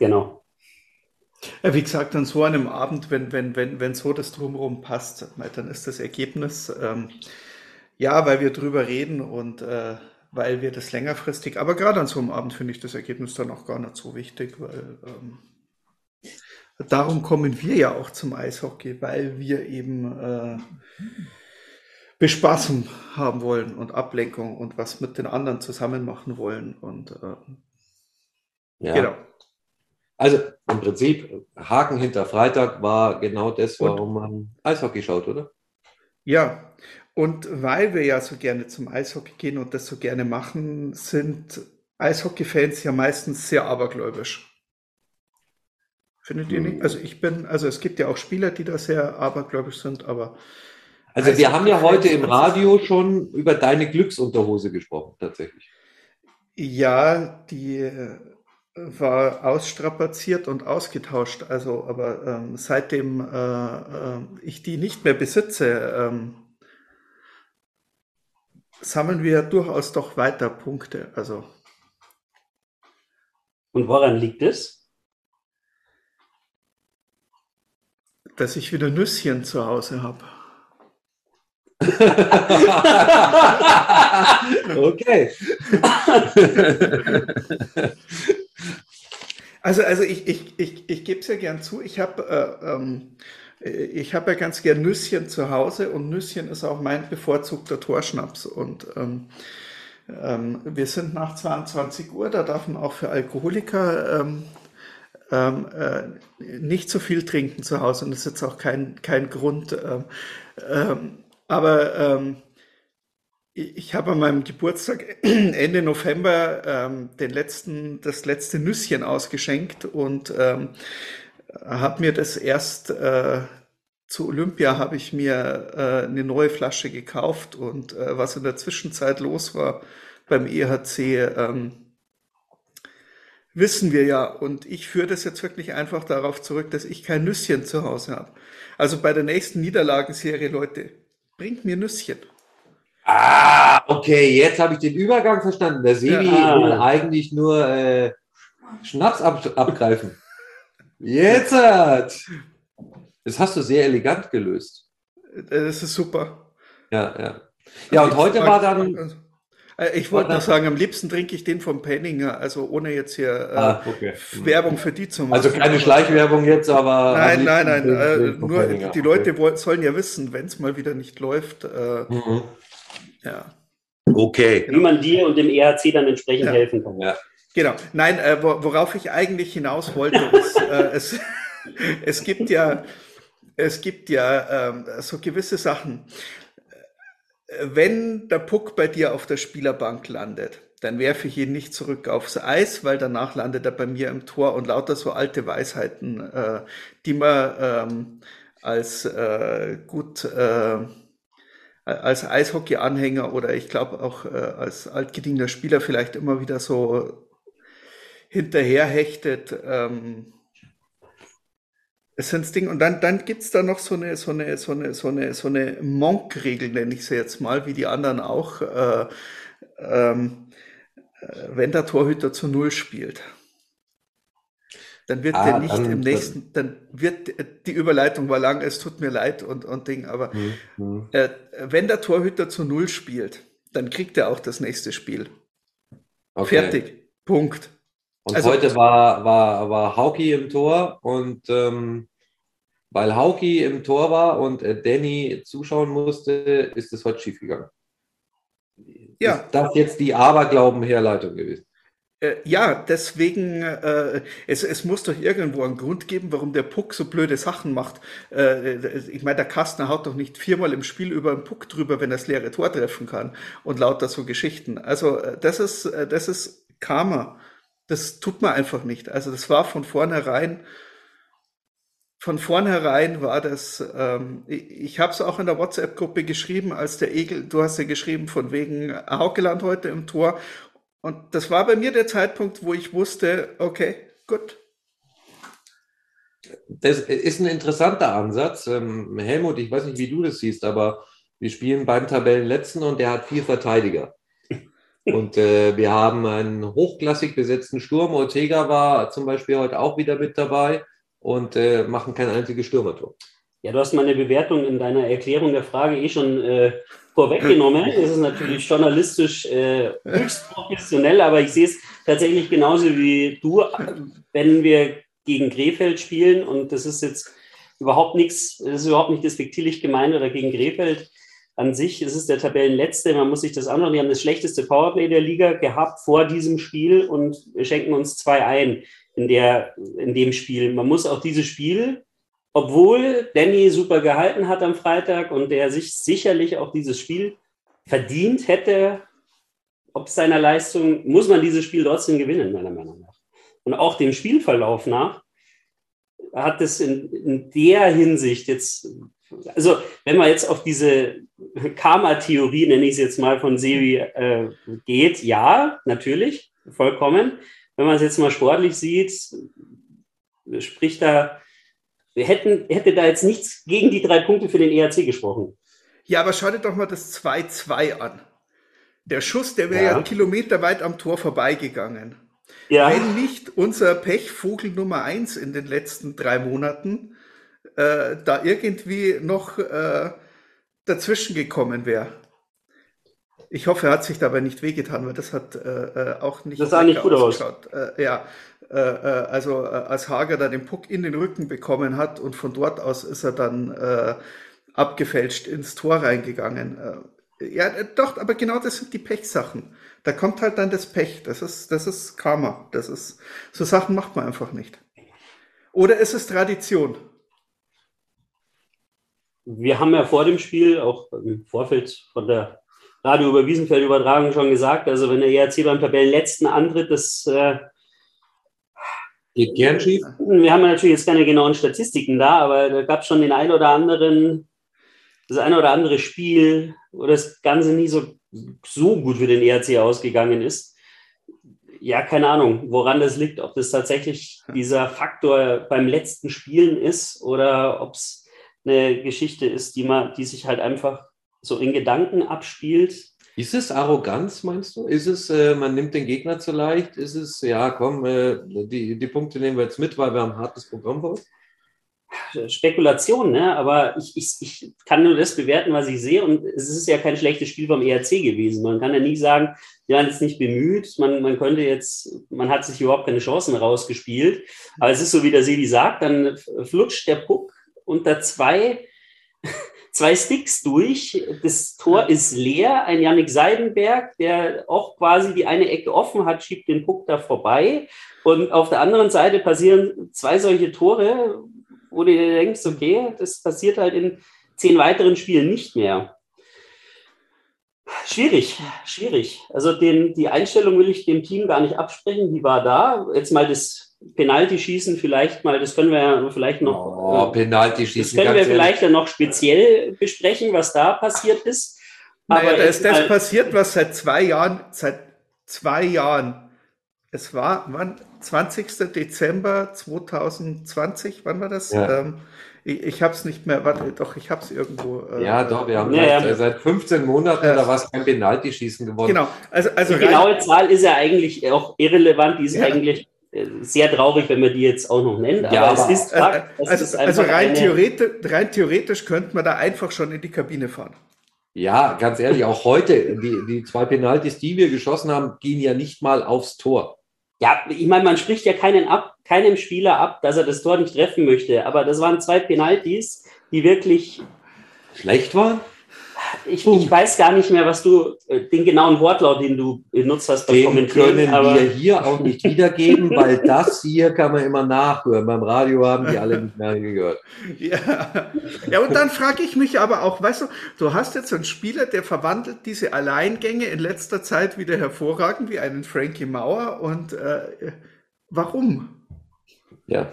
D: Genau.
C: Ja, wie gesagt, an so einem Abend, wenn, wenn, wenn, wenn so das Drumherum passt, dann ist das Ergebnis, ähm, ja, weil wir drüber reden und äh, weil wir das längerfristig, aber gerade an so einem Abend finde ich das Ergebnis dann auch gar nicht so wichtig, weil ähm, darum kommen wir ja auch zum Eishockey, weil wir eben äh, Bespaßung haben wollen und Ablenkung und was mit den anderen zusammen machen wollen und äh,
B: ja. genau. Also im Prinzip, Haken hinter Freitag war genau das, warum und, man Eishockey schaut, oder?
C: Ja, und weil wir ja so gerne zum Eishockey gehen und das so gerne machen, sind Eishockey-Fans ja meistens sehr abergläubisch. Findet ihr nicht? Hm. Also ich bin, also es gibt ja auch Spieler, die da sehr abergläubisch sind, aber.
B: Also wir haben ja heute im Radio schon über deine Glücksunterhose gesprochen, tatsächlich.
C: Ja, die äh, war ausstrapaziert und ausgetauscht. Also, aber ähm, seitdem äh, äh, ich die nicht mehr besitze, ähm, sammeln wir durchaus doch weiter Punkte. Also.
D: Und woran liegt es?
C: Dass ich wieder Nüsschen zu Hause habe.
B: okay.
C: Also, also ich, ich, ich, ich gebe es ja gern zu, ich habe äh, ähm, ich habe ja ganz gern Nüsschen zu Hause und Nüsschen ist auch mein bevorzugter Torschnaps. Und ähm, ähm, wir sind nach 22 Uhr, da darf man auch für Alkoholiker ähm, ähm, äh, nicht so viel trinken zu Hause und das ist jetzt auch kein, kein Grund. Ähm, ähm, aber ähm, ich habe an meinem Geburtstag Ende November ähm, den letzten, das letzte Nüsschen ausgeschenkt und ähm, habe mir das erst äh, zu Olympia habe ich mir äh, eine neue Flasche gekauft und äh, was in der Zwischenzeit los war beim EHC, ähm, wissen wir ja. Und ich führe das jetzt wirklich einfach darauf zurück, dass ich kein Nüsschen zu Hause habe. Also bei der nächsten Niederlagenserie, Leute, bringt mir Nüsschen.
B: Ah, okay, jetzt habe ich den Übergang verstanden. Der Sebi ja. will eigentlich nur äh, Schnaps ab abgreifen. Jetzt hat. Das hast du sehr elegant gelöst.
C: Das ist super.
B: Ja, ja. Ja, und heute war dann.
C: Äh, ich wollte noch sagen, am liebsten trinke ich den vom Penninger, also ohne jetzt hier äh, ah, okay. Werbung für die zu
B: machen. Also keine Schleichwerbung jetzt, aber.
C: Nein, nein, nein. Äh, nur Penninger. die Leute okay. sollen ja wissen, wenn es mal wieder nicht läuft. Äh, mhm.
B: Ja. Okay.
D: Wie man dir und dem EHC dann entsprechend ja. helfen kann.
C: Ja. Genau. Nein, äh, worauf ich eigentlich hinaus wollte, ist, äh, es, es gibt ja, es gibt ja ähm, so gewisse Sachen. Wenn der Puck bei dir auf der Spielerbank landet, dann werfe ich ihn nicht zurück aufs Eis, weil danach landet er bei mir im Tor und lauter so alte Weisheiten, äh, die man ähm, als äh, gut äh, als Eishockey-Anhänger oder ich glaube auch äh, als altgediener Spieler vielleicht immer wieder so hinterherhechtet. Ähm, Ding. Und dann, dann gibt es da noch so eine, so eine, so eine, so eine, so eine Monk-Regel, nenne ich sie jetzt mal, wie die anderen auch, äh, ähm, äh, wenn der Torhüter zu Null spielt. Dann wird ah, der nicht dann, im nächsten, dann wird die Überleitung war lang, es tut mir leid und, und Ding, aber mhm. äh, wenn der Torhüter zu Null spielt, dann kriegt er auch das nächste Spiel. Okay. Fertig. Punkt.
B: Und also, heute war, war, war Hauki im Tor und ähm, weil Hauki im Tor war und äh, Danny zuschauen musste, ist es heute schiefgegangen. Ja. Ist das jetzt die Aberglauben-Herleitung gewesen?
C: Äh, ja, deswegen, äh, es, es muss doch irgendwo einen Grund geben, warum der Puck so blöde Sachen macht. Äh, ich meine, der Kastner haut doch nicht viermal im Spiel über den Puck drüber, wenn er das leere Tor treffen kann und lauter so Geschichten. Also äh, das ist, äh, das ist Karma. Das tut man einfach nicht. Also das war von vornherein, von vornherein war das, ähm, ich, ich habe es auch in der WhatsApp-Gruppe geschrieben, als der Egel, du hast ja geschrieben von wegen Haukeland heute im Tor und das war bei mir der Zeitpunkt, wo ich wusste, okay, gut.
B: Das ist ein interessanter Ansatz. Ähm, Helmut, ich weiß nicht, wie du das siehst, aber wir spielen beim Tabellenletzten und der hat vier Verteidiger. Und äh, wir haben einen hochklassig besetzten Sturm. Ortega war zum Beispiel heute auch wieder mit dabei und äh, machen kein einziges Stürmertor.
D: Ja, du hast meine Bewertung in deiner Erklärung der Frage eh schon äh, vorweggenommen. Es ist natürlich journalistisch äh, höchst professionell, aber ich sehe es tatsächlich genauso wie du, wenn wir gegen Krefeld spielen und das ist jetzt überhaupt nichts, das ist überhaupt nicht despektierlich gemeint oder gegen Krefeld an sich. Es ist der Tabellenletzte, man muss sich das anschauen. Die haben das schlechteste Powerplay der Liga gehabt vor diesem Spiel und schenken uns zwei ein in, der, in dem Spiel. Man muss auch dieses Spiel obwohl Danny super gehalten hat am Freitag und der sich sicherlich auch dieses Spiel verdient hätte, ob seiner Leistung, muss man dieses Spiel trotzdem gewinnen, meiner Meinung nach. Und auch dem Spielverlauf nach hat es in, in der Hinsicht jetzt, also wenn man jetzt auf diese Karma-Theorie, nenne ich es jetzt mal, von Sevi äh, geht, ja, natürlich, vollkommen. Wenn man es jetzt mal sportlich sieht, spricht da wir hätten, hätte da jetzt nichts gegen die drei Punkte für den ERC gesprochen.
C: Ja, aber schau dir doch mal das 2-2 an. Der Schuss, der wäre ja. ja kilometerweit am Tor vorbeigegangen. Ja. Wenn nicht unser Pechvogel Nummer 1 in den letzten drei Monaten äh, da irgendwie noch äh, dazwischen gekommen wäre. Ich hoffe, er hat sich dabei nicht wehgetan, weil das hat äh, äh auch nicht.
D: Das sah nicht gut ausgeschaut.
C: aus. Äh, ja, äh, äh, also äh, als Hager da den Puck in den Rücken bekommen hat und von dort aus ist er dann abgefälscht ins Tor reingegangen. Ja, doch, aber genau das sind die Pechsachen. Da kommt halt dann das Pech. Das ist, das ist Karma. Das ist, so Sachen macht man einfach nicht. Oder ist es Tradition?
D: Wir haben ja vor dem Spiel, auch im Vorfeld von der Radio über Wiesenfeld Übertragung schon gesagt, also wenn der ERC beim Tabellenletzten antritt, das äh,
B: Geht gern schief?
D: Wir haben natürlich jetzt keine genauen Statistiken da, aber da gab es schon den ein oder anderen, das ein oder andere Spiel, wo das Ganze nie so, so gut für den ERC ausgegangen ist. Ja, keine Ahnung, woran das liegt, ob das tatsächlich dieser Faktor beim letzten Spielen ist oder ob es eine Geschichte ist, die man, die sich halt einfach so in Gedanken abspielt
B: ist es Arroganz, meinst du? Ist es, äh, man nimmt den Gegner zu leicht? Ist es, ja, komm, äh, die, die Punkte nehmen wir jetzt mit, weil wir haben ein hartes Programm vor uns?
D: Spekulation, ne? aber ich, ich, ich kann nur das bewerten, was ich sehe. Und es ist ja kein schlechtes Spiel vom ERC gewesen. Man kann ja nie sagen, wir waren jetzt nicht bemüht, man, man könnte jetzt, man hat sich überhaupt keine Chancen rausgespielt. Aber es ist so, wie der Sevi sagt, dann flutscht der Puck unter zwei zwei Sticks durch. Das Tor ist leer. Ein Yannick Seidenberg, der auch quasi die eine Ecke offen hat, schiebt den Puck da vorbei. Und auf der anderen Seite passieren zwei solche Tore, wo du dir denkst, okay, das passiert halt in zehn weiteren Spielen nicht mehr. Schwierig, schwierig. Also den, die Einstellung will ich dem Team gar nicht absprechen, die war da. Jetzt mal das Penalty schießen vielleicht mal, das können wir ja vielleicht noch.
B: Oh, äh, Penalty schießen.
D: Das können wir vielleicht dann noch speziell besprechen, was da passiert ist.
C: Naja, da ist das passiert, was seit zwei Jahren, seit zwei Jahren, es war, wann, 20. Dezember 2020, wann war das? Ja. Ähm, ich, ich habe es nicht mehr, warte, doch, ich habe es irgendwo.
B: Äh, ja, doch, wir haben ja, seit, seit 15 Monaten, äh, da war es kein Penalty-Schießen geworden.
C: Genau,
D: also, also die genaue Zahl ist ja eigentlich auch irrelevant, die ist ja. eigentlich sehr traurig, wenn man die jetzt auch noch nennt.
C: Aber, ja, aber es ist Fakt, äh, also, also rein, theoretisch, rein theoretisch könnte man da einfach schon in die Kabine fahren.
B: Ja, ganz ehrlich, auch heute, die, die zwei Penalties, die wir geschossen haben, gehen ja nicht mal aufs Tor.
D: Ja, ich meine, man spricht ja keinen ab, keinem Spieler ab, dass er das Tor nicht treffen möchte. Aber das waren zwei Penalties, die wirklich
B: schlecht waren
D: ich, ich, weiß gar nicht mehr, was du, äh, den genauen Wortlaut, den du benutzt hast,
B: den kommentieren. können aber wir hier auch nicht wiedergeben, weil das hier kann man immer nachhören. Beim Radio haben die alle nicht mehr gehört.
C: Ja, ja und dann frage ich mich aber auch, weißt du, du hast jetzt einen Spieler, der verwandelt diese Alleingänge in letzter Zeit wieder hervorragend, wie einen Frankie Mauer und äh, warum?
B: Ja.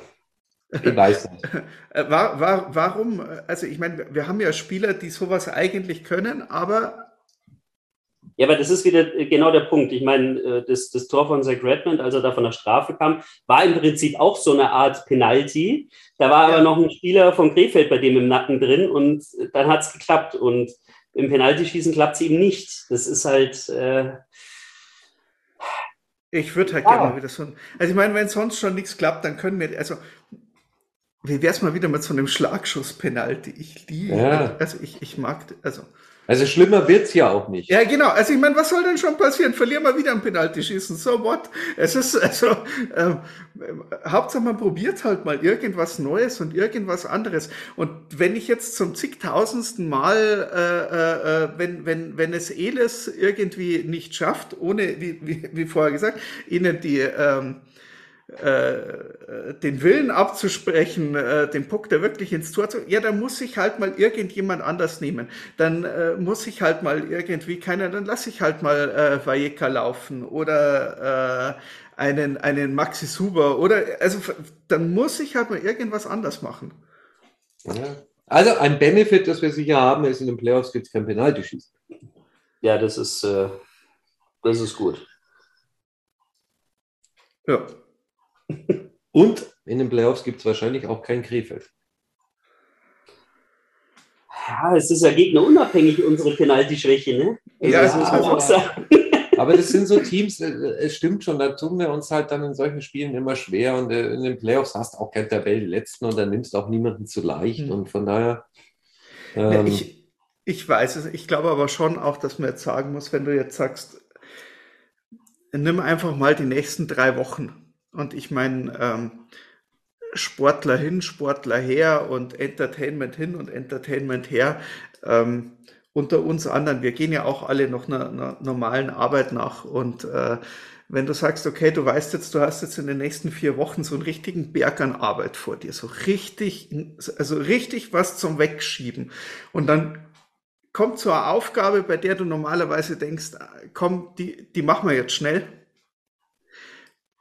B: Ich weiß nicht.
C: Äh, war, war, warum? Also ich meine, wir haben ja Spieler, die sowas eigentlich können, aber.
D: Ja, aber das ist wieder äh, genau der Punkt. Ich meine, äh, das, das Tor von Zach Redmond, als er da von der Strafe kam, war im Prinzip auch so eine Art Penalty. Da war ja. aber noch ein Spieler von Krefeld bei dem im Nacken drin und dann hat es geklappt. Und im Penaltyschießen klappt es eben nicht. Das ist halt. Äh,
C: ich würde halt ja. gerne wieder so. Also ich meine, wenn sonst schon nichts klappt, dann können wir, also wie wär's mal wieder mit so einem Schlagschuss-Penalty? Ich liebe,
B: Ja.
C: also ich, ich mag, also.
B: Also schlimmer wird's ja auch nicht.
C: Ja, genau. Also ich meine, was soll denn schon passieren? Verlieren wir wieder ein Penalty schießen. So what? Es ist also ähm, äh, Hauptsache man probiert halt mal irgendwas Neues und irgendwas anderes. Und wenn ich jetzt zum zigtausendsten Mal, äh, äh, wenn wenn wenn es Eles irgendwie nicht schafft, ohne wie wie, wie vorher gesagt, ihnen die ähm, äh, den Willen abzusprechen, äh, den Puck da wirklich ins Tor zu, ja, dann muss ich halt mal irgendjemand anders nehmen. Dann äh, muss ich halt mal irgendwie keiner, dann lasse ich halt mal äh, Vajeka laufen oder äh, einen, einen Maxi Suber oder, also dann muss ich halt mal irgendwas anders machen.
B: Ja. Also ein Benefit, das wir sicher haben, ist, in den Playoffs gibt es kein Penalty-Schießen.
D: Ja, das ist, äh, das ist gut.
C: Ja.
B: Und in den Playoffs gibt es wahrscheinlich auch kein Krefeld.
D: Ja, es ist ja gegnerunabhängig, unsere Penalty-Schwäche, ne? Also
C: Ja,
D: das muss man
B: aber-
D: auch sagen.
B: Aber das sind so Teams, äh, es stimmt schon, da tun wir uns halt dann in solchen Spielen immer schwer und äh, in den Playoffs hast du auch kein Tabellenletzten und dann nimmst du auch niemanden zu leicht
C: Hm.
B: und von daher.
C: Ja,
B: Ähm,
C: ich, ich weiß es. Ich glaube aber schon auch, dass man jetzt sagen muss, wenn du jetzt sagst, nimm einfach mal die nächsten drei Wochen. Und ich meine, ähm, Sportler hin, Sportler her und Entertainment hin und Entertainment her. Ähm, unter uns anderen, wir gehen ja auch alle noch einer, einer normalen Arbeit nach. Und äh, wenn du sagst, okay, du weißt jetzt, du hast jetzt in den nächsten vier Wochen so einen richtigen Berg an Arbeit vor dir, so richtig, also richtig was zum Wegschieben. Und dann kommt so eine Aufgabe, bei der du normalerweise denkst, komm, die, die machen wir jetzt schnell.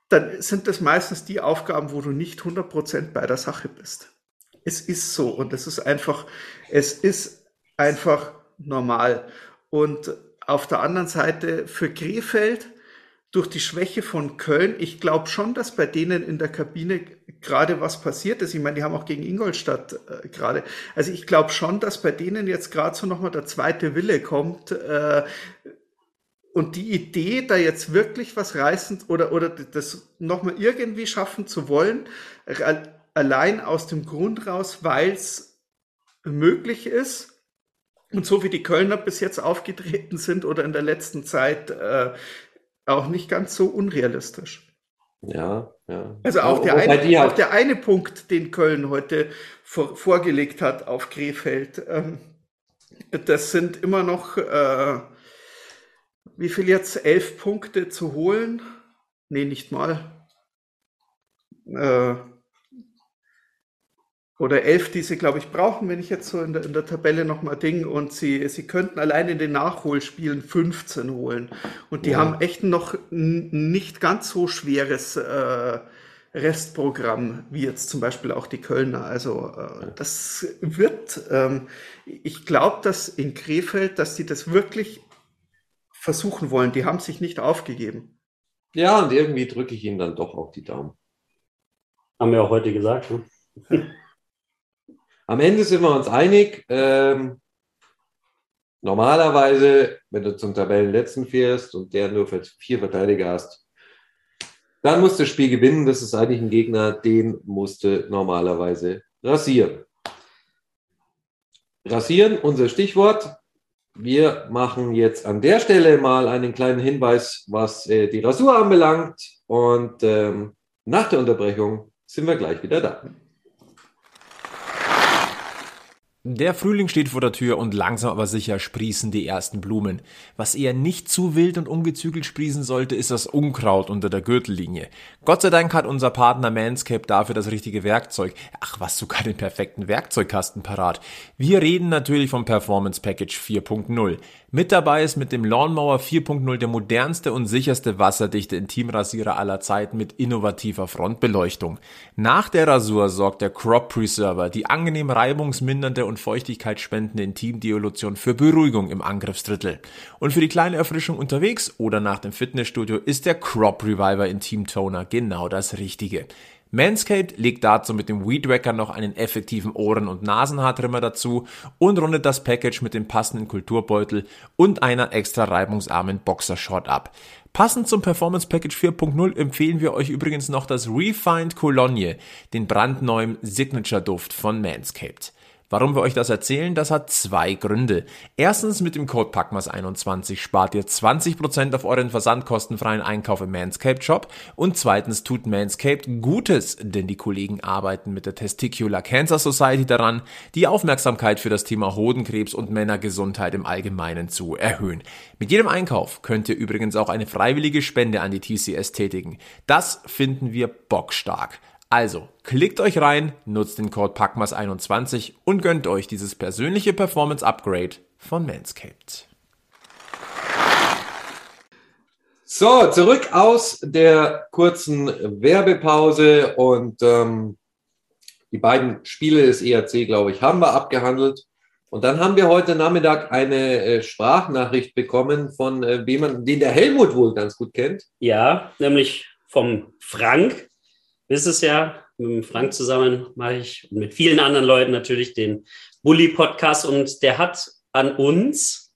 C: Dann sind das meistens die Aufgaben, wo du nicht 100% bei der Sache bist. Es ist so und es ist einfach, es ist einfach normal. Und auf der anderen Seite für Krefeld durch die Schwäche von Köln, ich glaube schon, dass bei denen in der Kabine gerade was passiert ist. Ich meine, die haben auch gegen Ingolstadt äh, gerade. Also ich glaube schon, dass bei denen jetzt gerade so nochmal der zweite Wille kommt. Äh, und die Idee, da jetzt wirklich was reißen oder, oder das nochmal irgendwie schaffen zu wollen, allein aus dem Grund raus, weil es möglich ist. Und so wie die Kölner bis jetzt aufgetreten sind oder in der letzten Zeit äh, auch nicht ganz so unrealistisch.
B: ja, ja.
C: Also auch der, eine,
B: halt-
C: auch der eine Punkt, den Köln heute vor, vorgelegt hat auf Krefeld, ähm, das sind immer noch, äh, wie viel jetzt? Elf Punkte zu holen? Nee, nicht mal. Äh, oder elf, die sie, glaube ich, brauchen, wenn ich jetzt so in der, in der Tabelle nochmal Ding. Und sie, sie könnten allein in den Nachholspielen 15 holen. Und die
B: Ja.
C: haben echt noch nicht ganz so schweres äh, Restprogramm, wie jetzt zum Beispiel auch die Kölner. Also äh, das wird, ähm, ich glaube, dass in Krefeld, dass die das wirklich versuchen wollen. Die haben sich nicht aufgegeben.
B: ja, und irgendwie drücke ich ihnen dann doch auch die Daumen.
D: Haben wir auch heute gesagt. Ne?
B: Am Ende sind wir uns einig. Ähm, normalerweise, wenn du zum Tabellenletzten fährst und der nur für vier Verteidiger hast, dann musst du das Spiel gewinnen. Das ist eigentlich ein Gegner, den musst du normalerweise rasieren. Rasieren, unser Stichwort. Wir machen jetzt an der Stelle mal einen kleinen Hinweis, was äh, die Rasur anbelangt. Und ähm, nach der Unterbrechung sind wir gleich wieder da.
E: Der Frühling steht vor der Tür und langsam aber sicher sprießen die ersten Blumen. Was eher nicht zu wild und ungezügelt sprießen sollte, ist das Unkraut unter der Gürtellinie. Gott sei Dank hat unser Partner Manscaped dafür das richtige Werkzeug. Ach, was sogar den perfekten Werkzeugkasten parat. Wir reden natürlich vom Performance Package 4.0. Mit dabei ist mit dem Lawnmower 4.0 der modernste und sicherste wasserdichte Intimrasierer aller Zeiten mit innovativer Frontbeleuchtung. Nach der Rasur sorgt der Crop Preserver, die angenehm reibungsmindernde und feuchtigkeitsspendende Intimdiolution für Beruhigung im Angriffsdrittel. Und für die kleine Erfrischung unterwegs oder nach dem Fitnessstudio ist der Crop Reviver Intim Toner genau das Richtige. Manscaped legt dazu mit dem Weed Wacker noch einen effektiven Ohren- und Nasenhaartrimmer dazu und rundet das Package mit dem passenden Kulturbeutel und einer extra reibungsarmen Boxershort ab. Passend zum Performance Package 4.0 empfehlen wir euch übrigens noch das Refined Cologne, den brandneuen Signature Duft von Manscaped. Warum wir euch das erzählen, das hat zwei Gründe. Erstens, mit dem Code PACMAS21 spart ihr 20% auf euren versandkostenfreien Einkauf im Manscaped Shop und zweitens tut Manscaped Gutes, denn die Kollegen arbeiten mit der Testicular Cancer Society daran, die Aufmerksamkeit für das Thema Hodenkrebs und Männergesundheit im Allgemeinen zu erhöhen. Mit jedem Einkauf könnt ihr übrigens auch eine freiwillige Spende an die TCS tätigen. Das finden wir bockstark. Also, klickt euch rein, nutzt den Code PACMAS21 und gönnt euch dieses persönliche Performance Upgrade von Manscaped.
B: So, zurück aus der kurzen Werbepause und ähm, die beiden Spiele des ERC, glaube ich, haben wir abgehandelt. Und dann haben wir heute Nachmittag eine äh, Sprachnachricht bekommen von äh, jemandem, den der Helmut wohl ganz gut kennt.
D: Ja, nämlich vom Frank wisst es ja, mit Frank zusammen mache ich und mit vielen anderen Leuten natürlich den Bully-Podcast und der hat an uns,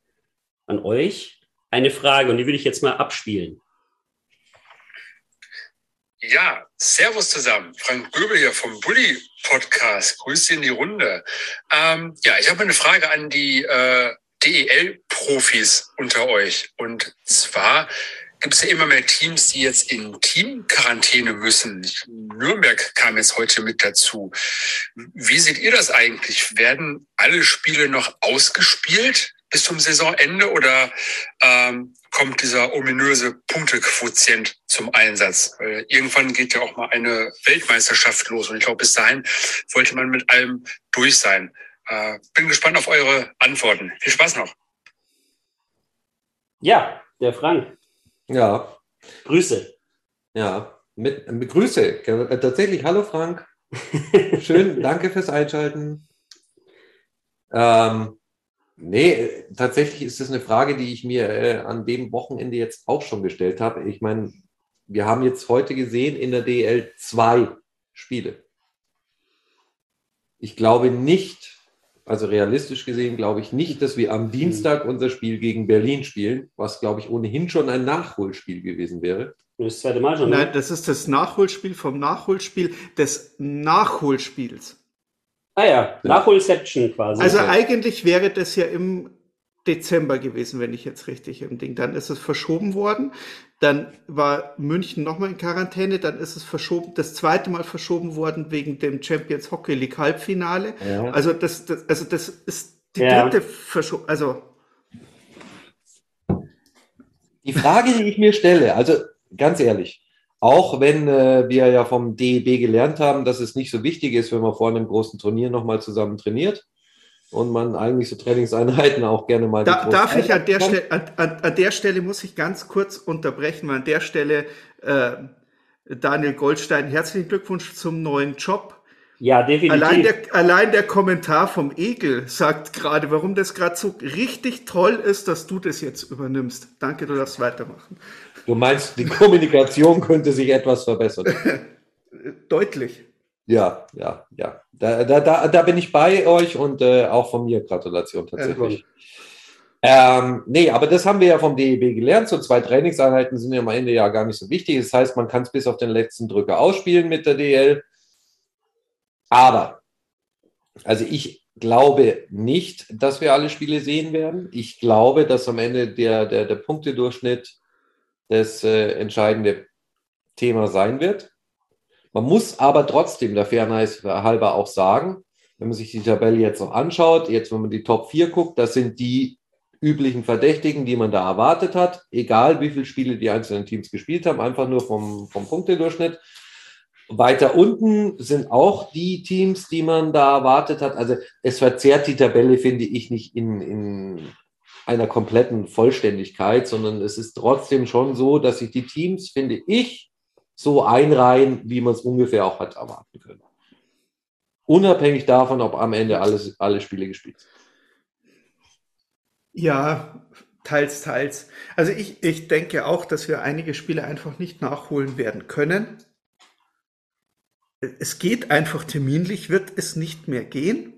D: an euch, eine Frage und die will ich jetzt mal abspielen.
F: Ja, Servus zusammen. Frank Göbel hier vom Bully Podcast. Grüße in die Runde. Ähm, ja, ich habe eine Frage an die äh, DEL-Profis unter euch. Und zwar, gibt es ja immer mehr Teams, die jetzt in Teamquarantäne müssen. Nürnberg kam jetzt heute mit dazu. Wie seht ihr das eigentlich? Werden alle Spiele noch ausgespielt bis zum Saisonende oder ähm, kommt dieser ominöse Punktequotient zum Einsatz? Weil irgendwann geht ja auch mal eine Weltmeisterschaft los und ich glaube, bis dahin wollte man mit allem durch sein. Äh, bin gespannt auf eure Antworten. Viel Spaß noch.
D: Ja, der Frank.
B: Ja.
D: Grüße.
B: Ja, mit, mit Grüße. Tatsächlich, hallo Frank. Schön, danke fürs Einschalten. Ähm, nee, tatsächlich ist das eine Frage, die ich mir äh, an dem Wochenende jetzt auch schon gestellt habe. Ich meine, wir haben jetzt heute gesehen in der DL zwei Spiele. Ich glaube nicht, also realistisch gesehen glaube ich nicht, dass wir am Dienstag unser Spiel gegen Berlin spielen, was glaube ich ohnehin schon ein Nachholspiel gewesen wäre.
D: Das zweite Mal schon.
C: Ne? Nein, das ist das Nachholspiel vom Nachholspiel des Nachholspiels.
D: Ah ja, Nachholception quasi.
C: Also eigentlich wäre das ja im Dezember gewesen, wenn ich jetzt richtig im Ding. Dann ist es verschoben worden. Dann war München nochmal in Quarantäne. Dann ist es verschoben, das zweite Mal verschoben worden wegen dem Champions Hockey League Halbfinale. Ja. Also das, das, also das ist die ja. dritte Verschobung. Also
B: die Frage, die ich mir stelle, also ganz ehrlich, auch wenn äh, wir ja vom DEB gelernt haben, dass es nicht so wichtig ist, wenn man vor einem großen Turnier nochmal zusammen trainiert, und man eigentlich so Trainingseinheiten auch gerne mal.
C: Da, darf ich an der, Stelle, an, an, an, der Stelle muss ich ganz kurz unterbrechen, weil an der Stelle äh, Daniel Goldstein, herzlichen Glückwunsch zum neuen Job.
D: Ja, definitiv.
C: Allein der, allein der Kommentar vom Egel sagt gerade, warum das gerade so richtig toll ist, dass du das jetzt übernimmst. Danke, du darfst weitermachen.
B: Du meinst, die Kommunikation könnte sich etwas verbessern?
C: Deutlich.
B: Ja, ja, ja. Da, da, da, da bin ich bei euch und äh, auch von mir Gratulation tatsächlich. Ähm, nee, aber das haben wir ja vom DEB gelernt. So zwei Trainingseinheiten sind ja am Ende ja gar nicht so wichtig. Das heißt, man kann es bis auf den letzten Drücker ausspielen mit der DL. Aber, also ich glaube nicht, dass wir alle Spiele sehen werden. Ich glaube, dass am Ende der, der, der Punktedurchschnitt das äh, entscheidende Thema sein wird. Man muss aber trotzdem der Fairness halber auch sagen, wenn man sich die Tabelle jetzt noch anschaut, jetzt wenn man die Top 4 guckt, das sind die üblichen Verdächtigen, die man da erwartet hat, egal wie viele Spiele die einzelnen Teams gespielt haben, einfach nur vom, vom Punktedurchschnitt. Weiter unten sind auch die Teams, die man da erwartet hat. Also es verzerrt die Tabelle, finde ich, nicht in, in einer kompletten Vollständigkeit, sondern es ist trotzdem schon so, dass sich die Teams, finde ich, so einreihen, wie man es ungefähr auch hat erwarten können. Unabhängig davon, ob am Ende alles, alle Spiele gespielt sind.
C: Ja, teils, teils. Also ich, ich denke auch, dass wir einige Spiele einfach nicht nachholen werden können. es geht einfach terminlich, wird es nicht mehr gehen.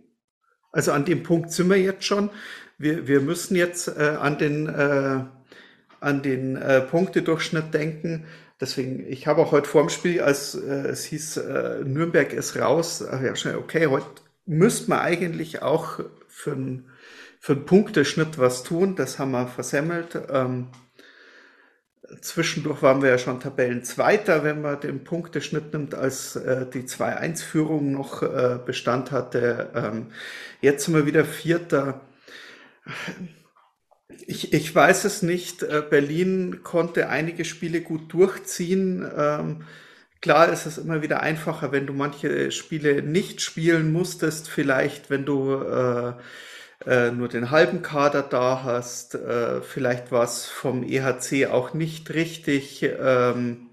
C: Also an dem Punkt sind wir jetzt schon. Wir, wir müssen jetzt äh, an den, äh, an den äh, Punktedurchschnitt denken. Deswegen, ich habe auch heute vorm Spiel, als äh, es hieß, äh, Nürnberg ist raus, ja, schnell, okay, heute müsste man eigentlich auch für einen für einen Punkteschnitt was tun. Das haben wir versemmelt. Ähm, zwischendurch waren wir ja schon Tabellenzweiter, wenn man den Punkteschnitt nimmt, als äh, die 2-1-Führung noch äh, Bestand hatte. Ähm, jetzt sind wir wieder Vierter. Ich, ich weiß es nicht. Äh, Berlin konnte einige Spiele gut durchziehen. Ähm, klar ist es immer wieder einfacher, wenn du manche Spiele nicht spielen musstest. Vielleicht, wenn du äh, äh, nur den halben Kader da hast. Vielleicht war es vom EHC auch nicht richtig ähm,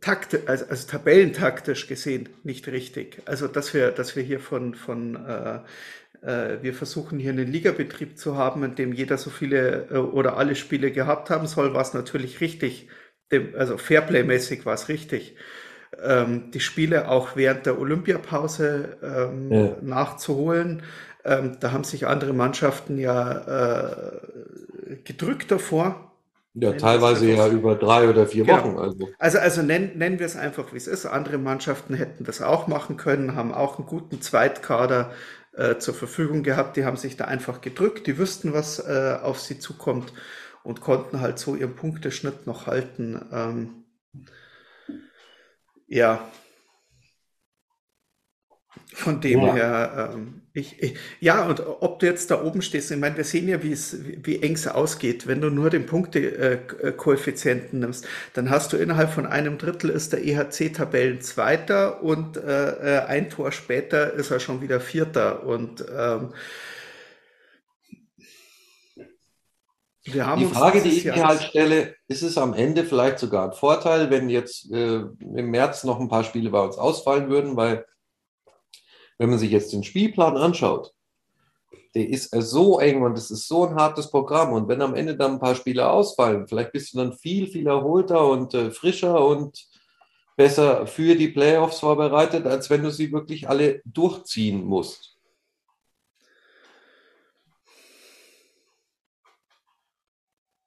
C: takt, also, also tabellentaktisch gesehen nicht richtig. Also dass wir, dass wir hier von, von äh, wir versuchen hier einen Ligabetrieb zu haben, in dem jeder so viele äh, oder alle Spiele gehabt haben soll, war es natürlich richtig. Also Fairplay-mäßig war es richtig. Ähm, die Spiele auch während der Olympiapause ähm, ja. nachzuholen. Ähm, da haben sich andere Mannschaften ja äh, gedrückt davor.
B: Ja, teilweise ja über drei oder vier genau. Wochen.
C: Also, also, also nennen, nennen wir es einfach, wie es ist. Andere Mannschaften hätten das auch machen können, haben auch einen guten Zweitkader äh, zur Verfügung gehabt. Die haben sich da einfach gedrückt, die wüssten, was äh, auf sie zukommt und konnten halt so ihren Punkteschnitt noch halten. Ähm, ja, von dem ja. her, ähm, ich, ich, ja, und ob du jetzt da oben stehst, ich meine, wir sehen ja, wie es, wie eng es ausgeht. Wenn du nur den Punktekoeffizienten äh, nimmst, dann hast du innerhalb von einem Drittel ist der EHC Tabellenzweiter und äh, äh, ein Tor später ist er schon wieder Vierter. Und ähm,
B: wir haben die Frage, die ich mir halt stelle, ist es am Ende vielleicht sogar ein Vorteil, wenn jetzt äh, im März noch ein paar Spiele bei uns ausfallen würden, weil wenn man sich jetzt den Spielplan anschaut, der ist so eng und es ist so ein hartes Programm. Und wenn am Ende dann ein paar Spiele ausfallen, vielleicht bist du dann viel, viel erholter und äh, frischer und besser für die Playoffs vorbereitet, als wenn du sie wirklich alle durchziehen musst.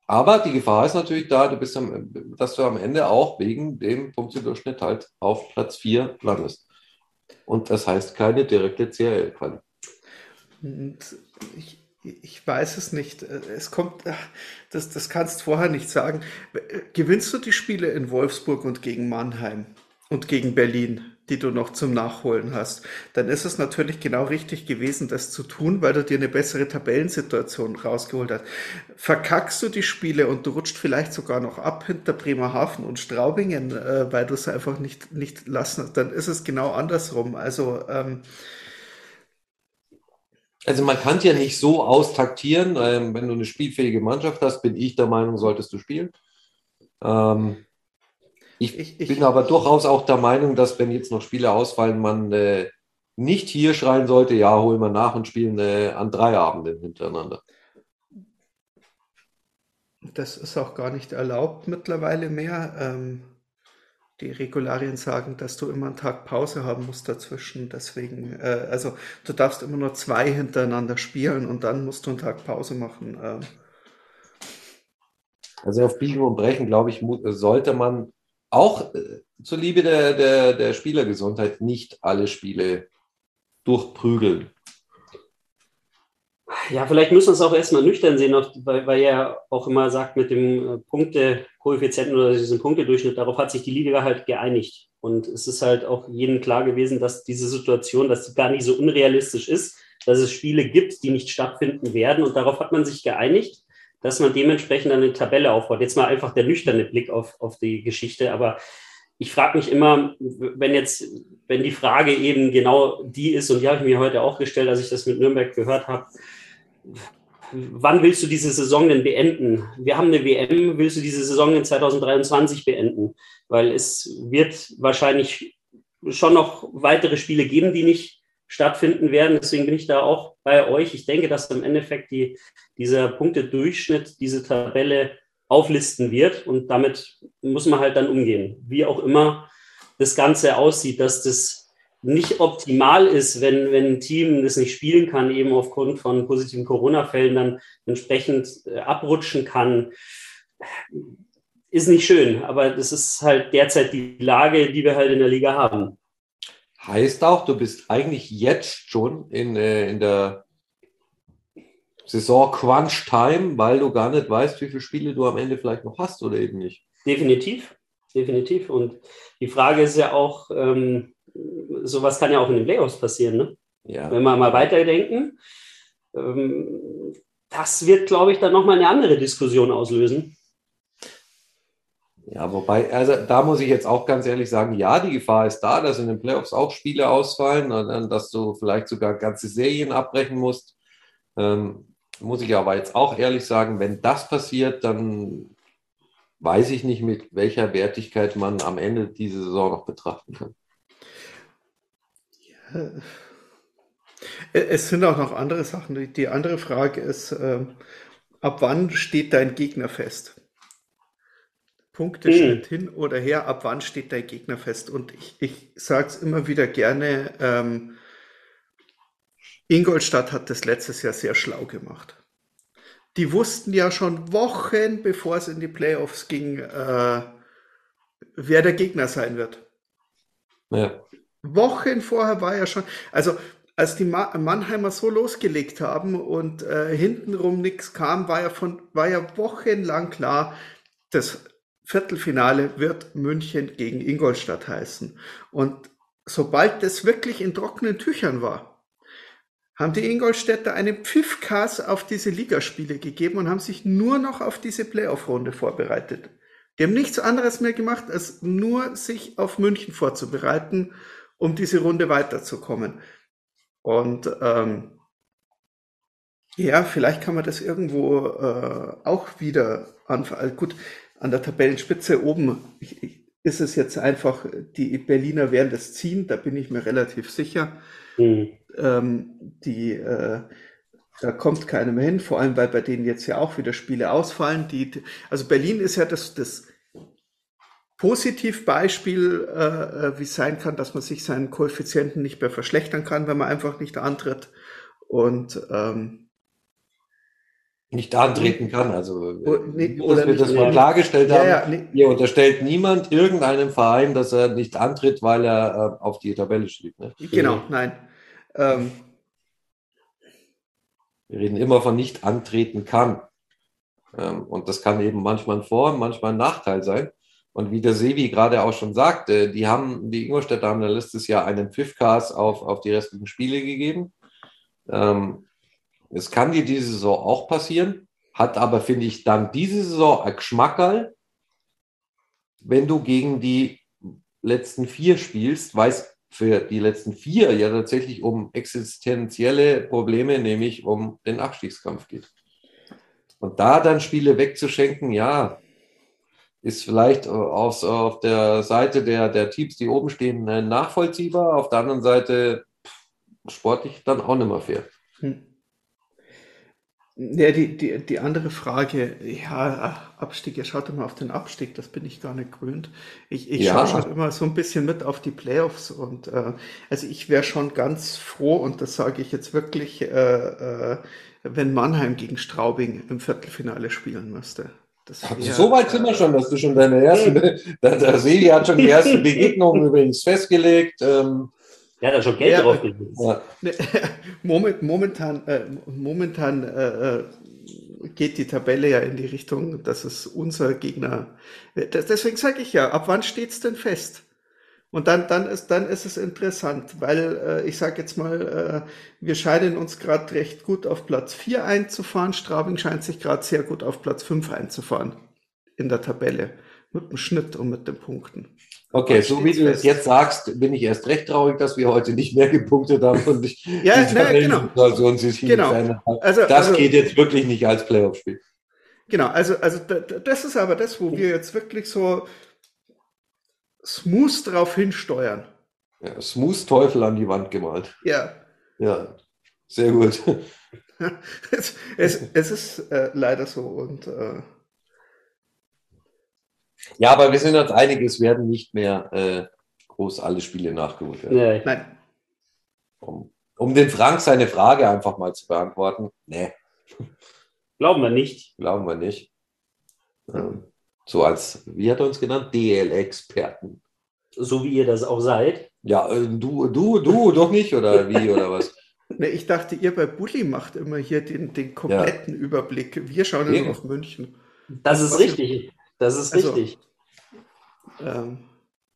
B: Aber die Gefahr ist natürlich da, du am, dass du am Ende auch wegen dem Punktedurchschnitt halt auf Platz 4 landest. Und das heißt keine direkte CRL-Quali.
C: Ich, ich weiß es nicht. Es kommt, das, das kannst du vorher nicht sagen. Gewinnst du die Spiele in Wolfsburg und gegen Mannheim und gegen Berlin, die du noch zum Nachholen hast, dann ist es natürlich genau richtig gewesen, das zu tun, weil du dir eine bessere Tabellensituation rausgeholt hast. Verkackst du die Spiele und du rutscht vielleicht sogar noch ab hinter Bremerhaven und Straubingen, äh, weil du es einfach nicht, nicht lassen, dann ist es genau andersrum. Also, ähm,
B: also man kann es ja nicht so austaktieren. Ähm, wenn du eine spielfähige Mannschaft hast, bin ich der Meinung, solltest du spielen. Ähm, ich, ich, ich, bin aber durchaus auch der Meinung, dass wenn jetzt noch Spiele ausfallen, man äh, nicht hier schreien sollte, ja, holen wir nach und spielen äh, an drei Abenden hintereinander.
C: Das ist auch gar nicht erlaubt mittlerweile mehr. Ähm, die Regularien sagen, dass du immer einen Tag Pause haben musst dazwischen. Deswegen, äh, also du darfst immer nur zwei hintereinander spielen und dann musst du einen Tag Pause machen. Ähm.
B: Also auf Biegen und Brechen, glaube ich, sollte man auch äh, zuliebe der, der, der Spielergesundheit nicht alle Spiele durchprügeln.
D: Ja, vielleicht müssen wir es auch erstmal nüchtern sehen, weil, weil er auch immer sagt, mit dem äh, Punktekoeffizienten oder diesem Punktedurchschnitt, darauf hat sich die Liga halt geeinigt. Und es ist halt auch jedem klar gewesen, dass diese Situation, dass sie gar nicht so unrealistisch ist, dass es Spiele gibt, die nicht stattfinden werden. Und darauf hat man sich geeinigt dass man dementsprechend eine Tabelle aufbaut. Jetzt mal einfach der nüchterne Blick auf, auf die Geschichte, aber ich frage mich immer, wenn jetzt, wenn die Frage eben genau die ist, und die habe ich mir heute auch gestellt, als ich das mit Nürnberg gehört habe, wann willst du diese Saison denn beenden? Wir haben eine WM, willst du diese Saison in 2023 beenden? Weil es wird wahrscheinlich schon noch weitere Spiele geben, die nicht stattfinden werden. Deswegen bin ich da auch bei euch. Ich denke, dass im Endeffekt die, dieser Punktedurchschnitt diese Tabelle auflisten wird und damit muss man halt dann umgehen. Wie auch immer das Ganze aussieht, dass das nicht optimal ist, wenn, wenn ein Team das nicht spielen kann, eben aufgrund von positiven Corona-Fällen dann entsprechend äh, abrutschen kann, ist nicht schön. Aber das ist halt derzeit die Lage, die wir halt in der Liga haben.
B: Heißt auch, du bist eigentlich jetzt schon in, äh, in der Saison Crunch Time, weil du gar nicht weißt, wie viele Spiele du am Ende vielleicht noch hast oder eben nicht.
D: Definitiv, definitiv. Und die Frage ist ja auch, ähm, sowas kann ja auch in den Playoffs passieren. Ne?
B: Ja.
D: Wenn wir mal weiterdenken, ähm, das wird, glaube ich, dann nochmal eine andere Diskussion auslösen.
B: Ja, wobei, also da muss ich jetzt auch ganz ehrlich sagen, ja, die Gefahr ist da, dass in den Playoffs auch Spiele ausfallen dass du vielleicht sogar ganze Serien abbrechen musst. Ähm, muss ich aber jetzt auch ehrlich sagen, wenn das passiert, dann weiß ich nicht, mit welcher Wertigkeit man am Ende diese Saison noch betrachten kann.
C: Ja. Es sind auch noch andere Sachen. Die andere Frage ist, äh, ab wann steht dein Gegner fest? Punkteschnitt hm. hin oder her, ab wann steht dein Gegner fest? Und ich, ich sage es immer wieder gerne, ähm, Ingolstadt hat das letztes Jahr sehr schlau gemacht. Die wussten ja schon Wochen, bevor es in die Playoffs ging, äh, wer der Gegner sein wird.
B: Ja.
C: Wochen vorher war ja schon, also als die Mannheimer so losgelegt haben und äh, hintenrum nichts kam, war ja, von, war ja wochenlang klar, das Viertelfinale wird München gegen Ingolstadt heißen. Und sobald das wirklich in trockenen Tüchern war, haben die Ingolstädter einen Pfiffkass auf diese Ligaspiele gegeben und haben sich nur noch auf diese Playoff-Runde vorbereitet. Die haben nichts anderes mehr gemacht, als nur sich auf München vorzubereiten, um diese Runde weiterzukommen. Und ähm, ja, vielleicht kann man das irgendwo äh, auch wieder anfangen. Gut, an der Tabellenspitze oben ist es jetzt einfach, die Berliner werden das ziehen, da bin ich mir relativ sicher. Mhm. Ähm, die, äh, da kommt keiner mehr hin, vor allem weil bei denen jetzt ja auch wieder Spiele ausfallen. Die, also Berlin ist ja das, das Positivbeispiel, äh, äh, wie es sein kann, dass man sich seinen Koeffizienten nicht mehr verschlechtern kann, wenn man einfach nicht antritt. Und ähm,
B: nicht antreten kann. Also,
C: nee,
B: dass wir das mal klargestellt
C: ja,
B: haben.
C: Ja, nee.
B: Hier unterstellt niemand irgendeinem Verein, dass er nicht antritt, weil er äh, auf die Tabelle steht. Ne?
C: Genau, nein. Ähm,
B: wir reden immer von nicht antreten kann. Ähm, und das kann eben manchmal ein Vor-, manchmal ein Nachteil sein. Und wie der Sevi gerade auch schon sagte, die haben, die Ingolstädter haben letztes Jahr einen Pfiffcast auf, auf die restlichen Spiele gegeben. Ähm, es kann dir diese Saison auch passieren, hat aber, finde ich, dann diese Saison ein Geschmackerl, wenn du gegen die letzten vier spielst, weil es für die letzten vier ja tatsächlich um existenzielle Probleme, nämlich um den Abstiegskampf geht. Und da dann Spiele wegzuschenken, ja, ist vielleicht aus, auf der Seite der, der Teams, die oben stehen, nachvollziehbar. Auf der anderen Seite sportlich dann auch nicht mehr fair. Hm.
C: Ja, die, die, die andere Frage, ja, Abstieg, ja, schaut mal auf den Abstieg, das bin ich gar nicht gewöhnt. Ich, ich
B: Ja.
C: schaue schon immer so ein bisschen mit auf die Playoffs und äh, also ich wäre schon ganz froh, und das sage ich jetzt wirklich, äh, äh, wenn Mannheim gegen Straubing im Viertelfinale spielen müsste. Das wär,
B: so weit sind wir
C: äh,
B: schon, dass du schon deine ersten, der, der Sevi hat schon die ersten Begegnungen übrigens festgelegt. Ähm,
D: Ja, da schon Geld
C: Ja,
D: drauf.
C: Ne, Moment, momentan, äh, momentan äh, äh, geht die Tabelle ja in die Richtung, dass es unser Gegner. Das, deswegen sage ich ja, ab wann steht's denn fest? Und dann, dann, ist, dann ist es interessant, weil äh, ich sage jetzt mal, äh, wir scheinen uns gerade recht gut auf Platz 4 einzufahren. Straubing scheint sich gerade sehr gut auf Platz 5 einzufahren in der Tabelle. Mit dem Schnitt und mit den Punkten.
B: Okay, so wie du es jetzt sagst, bin ich erst recht traurig, dass wir heute nicht mehr gepunktet haben und ich
C: Ja, ne, genau.
B: Sich
C: Genau. Also,
B: Das
C: also,
B: geht jetzt wirklich nicht als Playoff-Spiel.
C: Genau, also, also da- da- das ist aber das, wo wir jetzt wirklich so smooth drauf hinsteuern.
B: Ja, Smooth Teufel an die Wand gemalt.
C: Ja,
B: Ja, sehr gut.
C: es, es, es ist äh, leider so und äh,
B: Ja, aber wir sind uns einig, es werden nicht mehr äh, groß alle Spiele nachgeholt werden.
D: Nee.
C: Nein,
B: Um, um den Frank seine Frage einfach mal zu beantworten. Nee,
D: Glauben wir nicht.
B: glauben wir nicht. Ähm, so als, wie hat er uns genannt? DL-Experten.
D: So wie ihr das auch seid.
B: Ja, äh, du, du, du doch nicht, oder wie, oder was?
C: ne, ich dachte, ihr bei Bulli macht immer hier den, den kompletten Überblick. Wir schauen ja nur auf München.
D: Das ist
C: Was-
D: richtig. Das ist
C: Also-
D: richtig.
C: Ähm,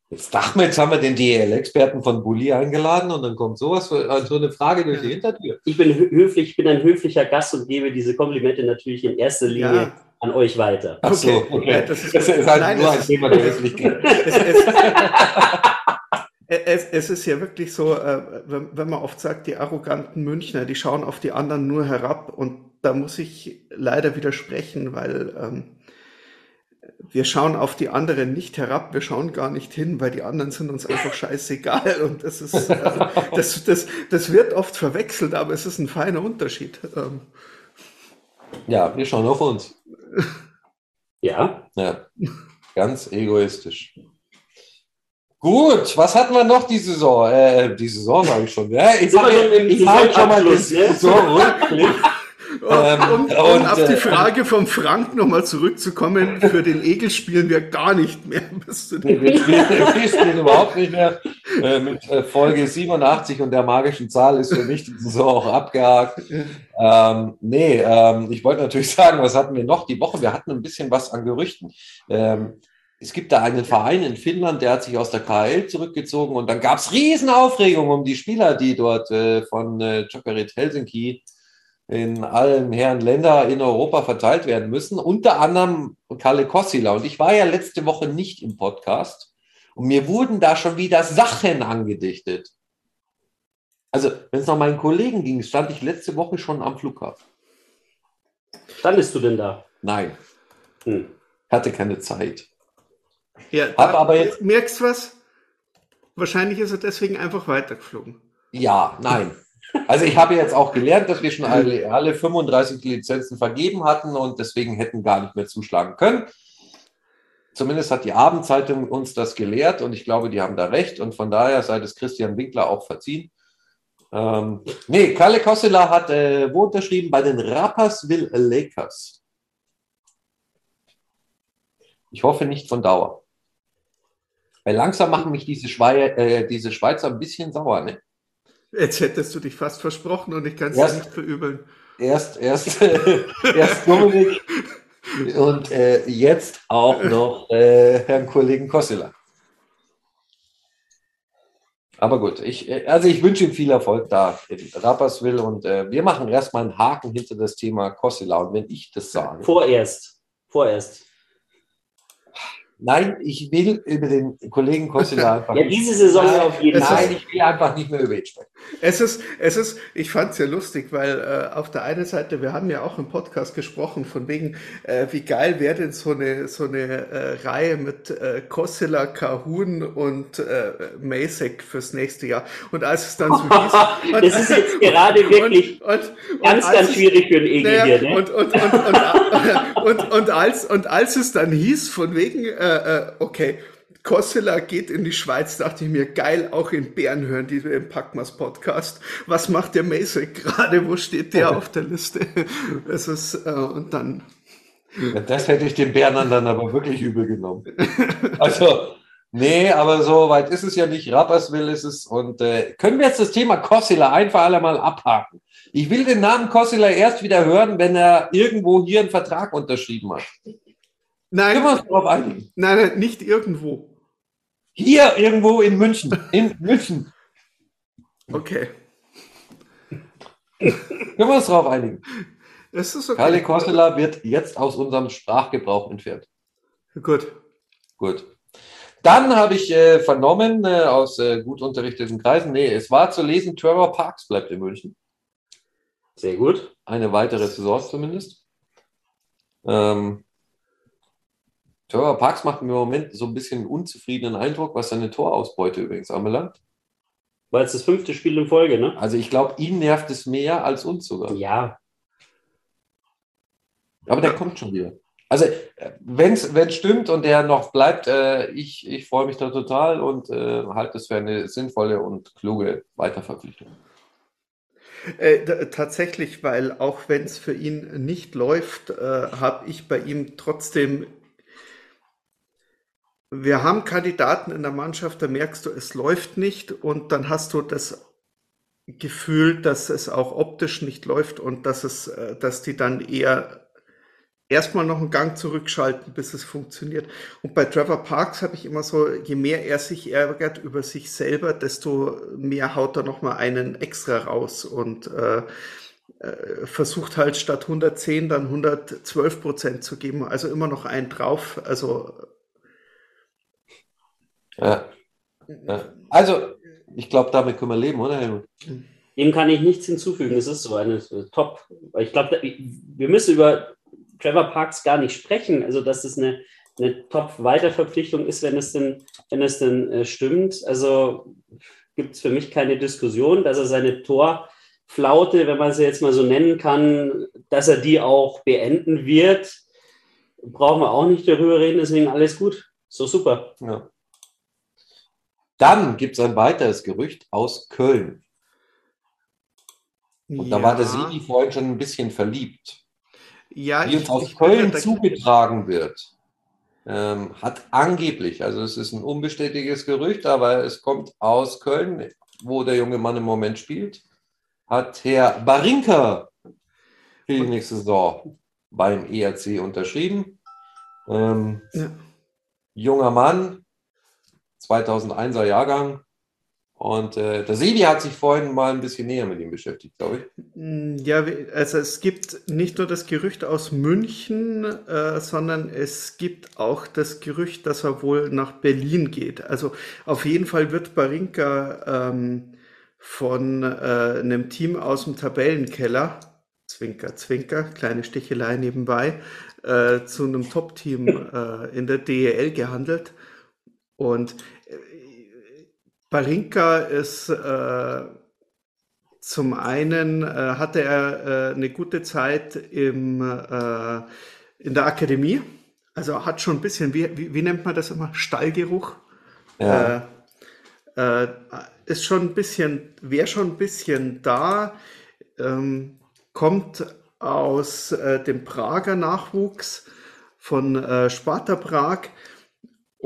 B: Jetzt dachten wir, jetzt haben wir den DL-Experten von Bulli eingeladen und dann kommt sowas, für, so eine Frage durch die Hintertür.
D: Ich bin hö- höflich, ich bin ein höflicher Gast und gebe diese Komplimente natürlich in erster Linie
C: ja,
D: an euch weiter.
B: Ach so,
C: Okay.
B: okay.
C: Ja, das ist-
B: das ist halt
C: Nein,
B: nur ein Thema der
C: es, es, es, es ist ja wirklich so, äh, wenn, wenn man oft sagt, die arroganten Münchner, die schauen auf die anderen nur herab und da muss ich leider widersprechen, weil ähm, wir schauen auf die anderen nicht herab, wir schauen gar nicht hin, weil die anderen sind uns einfach scheißegal und das ist, äh, das, das, das wird oft verwechselt, aber es ist ein feiner Unterschied. Ähm,
B: Ja, wir schauen auf uns.
D: Ja,
B: Ja, ganz egoistisch. Gut, was hatten wir noch die Saison? Äh, die Saison sage ich schon. Ja, ich
D: wir
B: mache
D: schon
B: mal den
D: Saisonabschluss,
B: Ähm,
C: um,
B: und,
C: auf die
B: äh,
C: Frage vom Frank nochmal zurückzukommen, für den Egel spielen wir gar nicht mehr. Bis zu
B: Nee,
C: den
B: wir spielen, wir spielen überhaupt nicht mehr. Äh, mit äh, Folge 87 und der magischen Zahl ist für mich die Saison auch abgehakt. Ähm, nee, ähm, ich wollte natürlich sagen, was hatten wir noch die Woche? Wir hatten ein bisschen was an Gerüchten. Ähm, es gibt da einen Verein in Finnland, der hat sich aus der KL zurückgezogen und dann gab es Riesenaufregung um die Spieler, die dort äh, von äh, Jokerit Helsinki in allen Herren Länder in Europa verteilt werden müssen, unter anderem Kalle Kossila. Und ich war ja letzte Woche nicht im Podcast und mir wurden da schon wieder Sachen angedichtet. Also, wenn es nach meinen Kollegen ging, stand ich letzte Woche schon am Flughafen.
D: standest du denn da?
B: Nein,
D: Hm.
B: hatte keine Zeit.
C: Ja,
B: Hab aber jetzt-
C: merkst was? Wahrscheinlich ist er deswegen einfach weitergeflogen.
B: Ja, nein. Also ich habe jetzt auch gelernt, dass wir schon alle, alle 35 Lizenzen vergeben hatten und deswegen hätten gar nicht mehr zuschlagen können. Zumindest hat die Abendzeitung uns das gelehrt und ich glaube, die haben da recht und von daher sei das Christian Winkler auch verziehen. Ähm, nee, Kalle Kossela hat äh, wo unterschrieben? Bei den Rapperswil Lakers. Ich hoffe nicht von Dauer. Weil langsam machen mich diese, Schwei äh, diese Schweizer ein bisschen sauer. Ne?
C: Jetzt hättest du dich fast versprochen und ich kann es nicht verübeln.
B: Erst, erst, erst Dominik und äh, jetzt auch noch äh, Herrn Kollegen Kossela. Aber gut, ich, äh, also ich wünsche ihm viel Erfolg da in Rapperswil und äh, wir machen erstmal einen Haken hinter das Thema Kossela. Und wenn ich das sage,
D: Vorerst. Vorerst.
B: Nein, ich will über den Kollegen Kossela einfach
D: Ja,
B: nicht-
D: diese Saison
B: nein,
D: auf jeden Fall.
B: Nein, ich will einfach nicht mehr über ihn sprechen.
C: Es ist, es ist, ich fand es ja lustig, weil äh, auf der einen Seite, wir haben ja auch im Podcast gesprochen, von wegen, äh, wie geil wäre denn so eine, so eine äh, Reihe mit äh, Kossela, Kahun und äh, Masek fürs nächste Jahr. Und als es dann so hieß. und-
D: Das ist jetzt gerade wirklich
C: und, und, und
D: Ganz, ganz
C: es-
D: schwierig für einen Egel
C: Naja,
D: hier, ne?
C: und, und, und, und, und, als, und als es dann hieß, von wegen, äh, äh, okay, Kossela geht in die Schweiz, dachte ich mir, geil, auch in Bern hören die im Packmas Podcast. Was macht der Masek gerade? Wo steht der auf der Liste? Es ist, äh, und dann,
B: Das hätte ich den Bernern dann aber wirklich übel genommen. Also, nee, aber so weit ist es ja nicht. Rapperswil ist es. Und äh, können wir jetzt das Thema Kossila ein für alle Mal abhaken? Ich will den Namen Kossila erst wieder hören, wenn er irgendwo hier einen Vertrag unterschrieben hat.
C: nein,
B: Können wir uns darauf einigen?
C: nein, nein, nicht irgendwo.
B: Hier irgendwo in München. In München.
C: Okay,
B: Können wir uns darauf einigen?
C: das ist okay.
B: Kalle Kossila wird jetzt aus unserem Sprachgebrauch entfernt.
C: Gut.
B: Gut. Dann habe ich äh, vernommen äh, aus äh, gut unterrichteten Kreisen, nee, es war zu lesen, Trevor Parks bleibt in München.
D: Sehr gut.
B: Eine weitere Saison zumindest. Ähm, Trevor Parks macht mir im Moment so ein bisschen einen unzufriedenen Eindruck, was seine Torausbeute übrigens anbelangt.
D: War jetzt das fünfte Spiel in Folge, ne?
B: Also ich glaube, ihn nervt es mehr als uns sogar.
D: Ja.
B: Aber der kommt schon wieder. Also, wenn es stimmt und der noch bleibt, äh, ich, ich freue mich da total und äh, halte es für eine sinnvolle und kluge Weiterverpflichtung.
C: Äh, tatsächlich, weil auch wenn es für ihn nicht läuft, äh, habe ich bei ihm trotzdem. Wir haben Kandidaten in der Mannschaft, da merkst du, es läuft nicht und dann hast du das Gefühl, dass es auch optisch nicht läuft und dass es, äh, dass die dann eher erstmal noch einen Gang zurückschalten, bis es funktioniert. Und bei Trevor Parks habe ich immer so, je mehr er sich ärgert über sich selber, desto mehr haut er nochmal einen extra raus und äh, äh, versucht halt statt 110 dann 112 Prozent zu geben, also immer noch einen drauf. Also
B: ja. ja. Also, ich glaube, damit können wir leben, oder Helmut?
D: Dem kann ich nichts hinzufügen. Es ist so eine Top. Ich glaube, wir müssen über Trevor Parks gar nicht sprechen. Also, dass es eine, eine Top-Weiterverpflichtung ist, wenn es denn, wenn es denn äh, stimmt. Also gibt es für mich keine Diskussion, dass er seine Torflaute, wenn man sie jetzt mal so nennen kann, dass er die auch beenden wird. Brauchen wir auch nicht darüber reden, deswegen alles gut. So super.
B: Ja. Dann gibt es ein weiteres Gerücht aus Köln. Und ja. da war der Sini vorhin schon ein bisschen verliebt
C: ja,
B: die uns aus Köln zugetragen wird, ähm, hat angeblich, also es ist ein unbestätigtes Gerücht, aber es kommt aus Köln, wo der junge Mann im Moment spielt, hat Herr Barinka für die nächste Saison beim ERC unterschrieben. Ähm, ja. Junger Mann, 2001er Jahrgang, und äh, der Sebi hat sich vorhin mal ein bisschen näher mit ihm beschäftigt, glaube ich.
C: Mm, ja, also es gibt nicht nur das Gerücht aus München, äh, sondern es gibt auch das Gerücht, dass er wohl nach Berlin geht. Also auf jeden Fall wird Barinka ähm, von äh, einem Team aus dem Tabellenkeller, Zwinker, Zwinker, kleine Stichelei nebenbei, äh, zu einem Top-Team äh, in der DEL gehandelt. Und Barinka ist äh, zum einen äh, hatte er äh, eine gute Zeit im, äh, in der Akademie, also hat schon ein bisschen, wie, wie, wie nennt man das immer, Stallgeruch. Ja. Äh, äh, ist schon ein bisschen, wäre schon ein bisschen da, ähm, kommt aus dem Prager Nachwuchs von Sparta Prag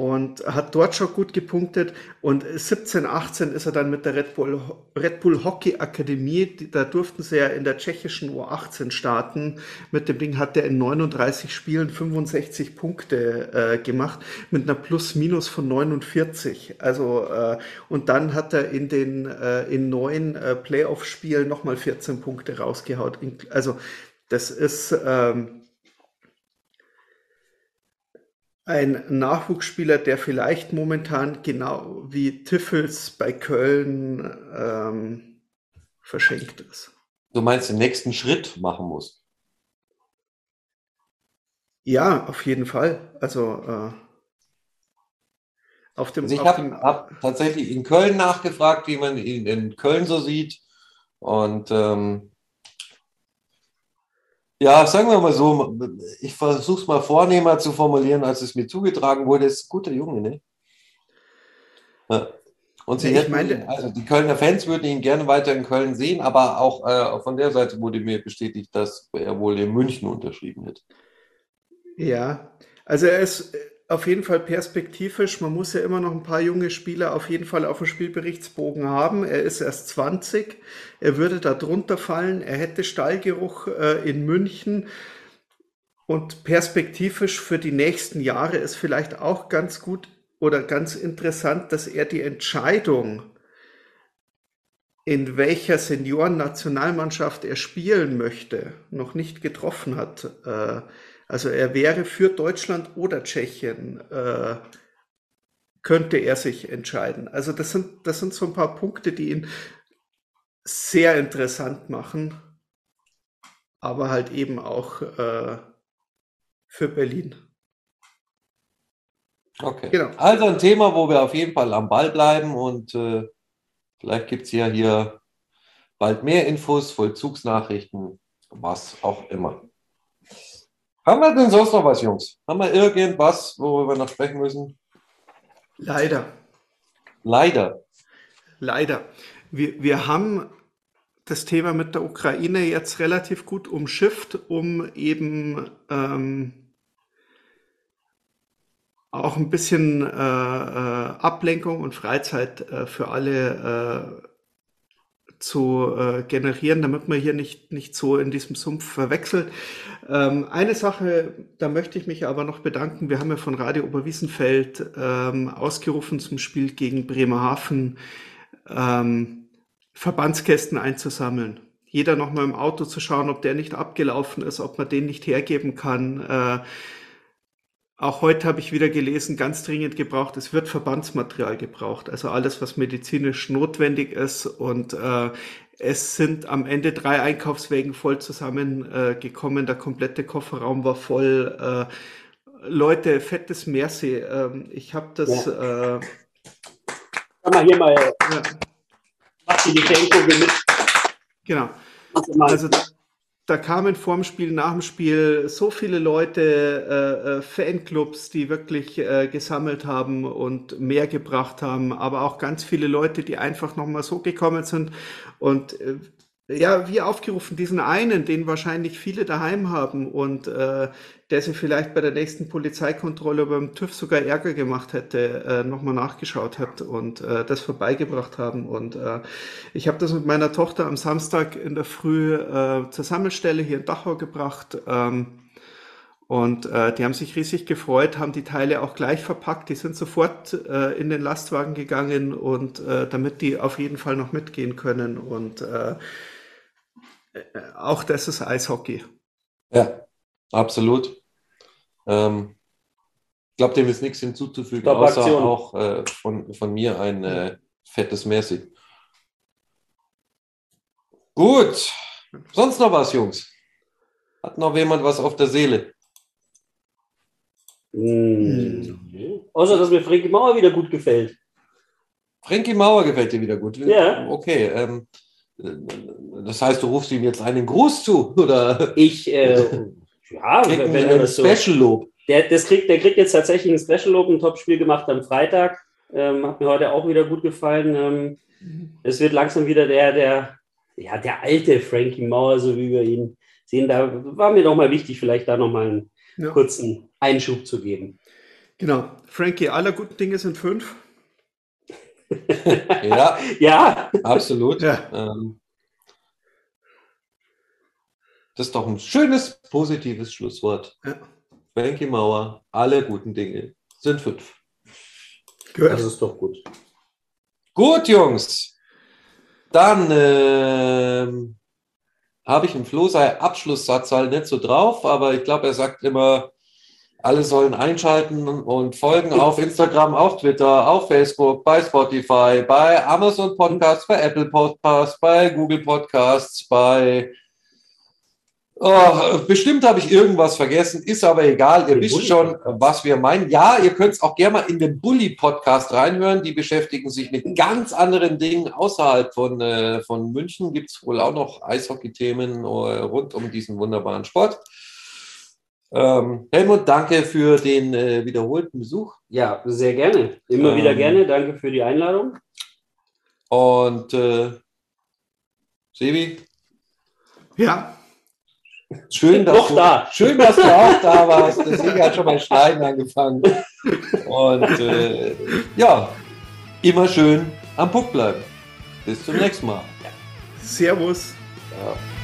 C: und hat dort schon gut gepunktet. Und 17, 18 ist er dann mit der Red Bull, Red Bull Hockey Akademie, da durften sie ja in der tschechischen U18 starten. Mit dem Ding hat er in 39 Spielen 65 Punkte äh, gemacht, mit einer Plus-Minus von 49. Also, äh, und dann hat er in den äh, in neun äh, Playoff-Spielen nochmal 14 Punkte rausgehaut. Also, das ist, ähm, ein Nachwuchsspieler, der vielleicht momentan genau wie Tiffels bei Köln ähm, verschenkt ist.
B: Du meinst, den nächsten Schritt machen muss?
C: Ja, auf jeden Fall. Also äh, auf dem.
B: Also ich habe hab tatsächlich in Köln nachgefragt, wie man ihn in Köln so sieht. Und ähm, ja, sagen wir mal so, ich versuche es mal vornehmer zu formulieren, als es mir zugetragen wurde. Es ist ein guter Junge, ne? Ja. Und sie ja, hätten, meine, also die Kölner Fans würden ihn gerne weiter in Köln sehen, aber auch äh, von der Seite wurde mir bestätigt, dass er wohl in München unterschrieben hat.
C: Ja, also er ist auf jeden Fall perspektivisch. Man muss ja immer noch ein paar junge Spieler auf jeden Fall auf dem Spielberichtsbogen haben. Er ist erst 20. Er würde da drunter fallen. Er hätte Stallgeruch äh, in München. Und perspektivisch für die nächsten Jahre ist vielleicht auch ganz gut oder ganz interessant, dass er die Entscheidung, in welcher Senioren-Nationalmannschaft er spielen möchte, noch nicht getroffen hat. Äh, also er wäre für Deutschland oder Tschechien, äh, könnte er sich entscheiden. Also das sind, das sind so ein paar Punkte, die ihn sehr interessant machen, aber halt eben auch äh, für Berlin.
B: Okay. Genau. Also ein Thema, wo wir auf jeden Fall am Ball bleiben und äh, vielleicht gibt es ja hier bald mehr Infos, Vollzugsnachrichten, was auch immer. Haben wir denn sonst noch was, Jungs? Haben wir irgendwas, worüber wir noch sprechen müssen?
C: Leider.
B: Leider.
C: Leider. Wir, wir haben das Thema mit der Ukraine jetzt relativ gut umschifft, um eben ähm, auch ein bisschen äh, äh, Ablenkung und Freizeit äh, für alle äh, zu äh, generieren, damit man hier nicht, nicht so in diesem Sumpf verwechselt. Ähm, eine Sache, da möchte ich mich aber noch bedanken. Wir haben ja von Radio Oberwiesenfeld ähm, ausgerufen zum Spiel gegen Bremerhaven, ähm, Verbandskästen einzusammeln. Jeder nochmal im Auto zu schauen, ob der nicht abgelaufen ist, ob man den nicht hergeben kann. Äh, auch heute habe ich wieder gelesen, ganz dringend gebraucht, es wird Verbandsmaterial gebraucht, also alles, was medizinisch notwendig ist. Und äh, es sind am Ende drei Einkaufswägen voll zusammengekommen, äh, der komplette Kofferraum war voll. Äh, Leute, fettes Merci. Ähm, ich habe das. Ja. Äh,
D: Kann man hier mal. Ja. Mach die Geschenke mit.
C: Genau. Also da kamen vorm Spiel, nach dem Spiel so viele Leute, äh, äh, Fanclubs, die wirklich äh, gesammelt haben und mehr gebracht haben, aber auch ganz viele Leute, die einfach nochmal so gekommen sind. Und äh, ja, wie aufgerufen, diesen einen, den wahrscheinlich viele daheim haben und äh, der sich vielleicht bei der nächsten Polizeikontrolle beim TÜV sogar Ärger gemacht hätte, äh, nochmal nachgeschaut hat und äh, das vorbeigebracht haben. Und äh, ich habe das mit meiner Tochter am Samstag in der Früh äh, zur Sammelstelle hier in Dachau gebracht. Ähm, und äh, die haben sich riesig gefreut, haben die Teile auch gleich verpackt. Die sind sofort äh, in den Lastwagen gegangen und äh, damit die auf jeden Fall noch mitgehen können. Und äh, auch das ist Eishockey.
B: Ja, absolut. Ähm, ich glaube, dem ist nichts hinzuzufügen, außer auch äh, von, von mir ein äh, fettes Merci. Gut. Sonst noch was, Jungs? Hat noch jemand was auf der Seele?
D: Mhm. Außer, dass mir Frankie Mauer wieder gut gefällt.
B: Frankie Mauer gefällt dir wieder gut?
D: Ja.
B: Okay. Ähm, das heißt, du rufst ihm jetzt einen Gruß zu, oder?
D: Ich, äh, ja,
B: wenn, wenn das so. Special-Lob.
D: Der, das kriegt, der kriegt jetzt tatsächlich ein Special-Lob, ein Top-Spiel gemacht am Freitag. Ähm, hat mir heute auch wieder gut gefallen. Ähm, es wird langsam wieder der, der, ja, der alte Frankie Mauer, so wie wir ihn sehen. Da war mir doch mal wichtig, vielleicht da nochmal einen ja. kurzen Einschub zu geben.
C: Genau. Frankie, aller guten Dinge sind fünf.
B: ja,
D: ja,
B: absolut. Ja. Ähm, das ist doch ein schönes, positives Schlusswort. Ja. Frankie Mauer, alle guten Dinge sind fünf.
D: Gut. Das ist doch gut.
B: Gut, Jungs. Dann äh, habe ich im Flo sei Abschlusssatz halt nicht so drauf, aber ich glaube, er sagt immer, alle sollen einschalten und folgen auf Instagram, auf Twitter, auf Facebook, bei Spotify, bei Amazon Podcasts, bei Apple Podcasts, bei Google Podcasts, bei Oh, bestimmt habe ich irgendwas vergessen, ist aber egal. Ihr wisst schon, was wir meinen. Ja, ihr könnt es auch gerne mal in den Bully-Podcast reinhören. Die beschäftigen sich mit ganz anderen Dingen außerhalb von, äh, von München. Gibt es wohl auch noch Eishockey-Themen äh, rund um diesen wunderbaren Sport. Ähm, Helmut, danke für den äh, wiederholten Besuch.
D: Ja, sehr gerne. Immer ähm, wieder gerne. Danke für die Einladung.
B: Und äh, Sebi?
C: Ja.
B: Schön, dass, du, da. schön, dass du auch da warst. Der Sieger hat schon mal Schneiden angefangen. Und äh, ja, immer schön am Puck bleiben. Bis zum nächsten Mal.
C: Servus.
B: Ja.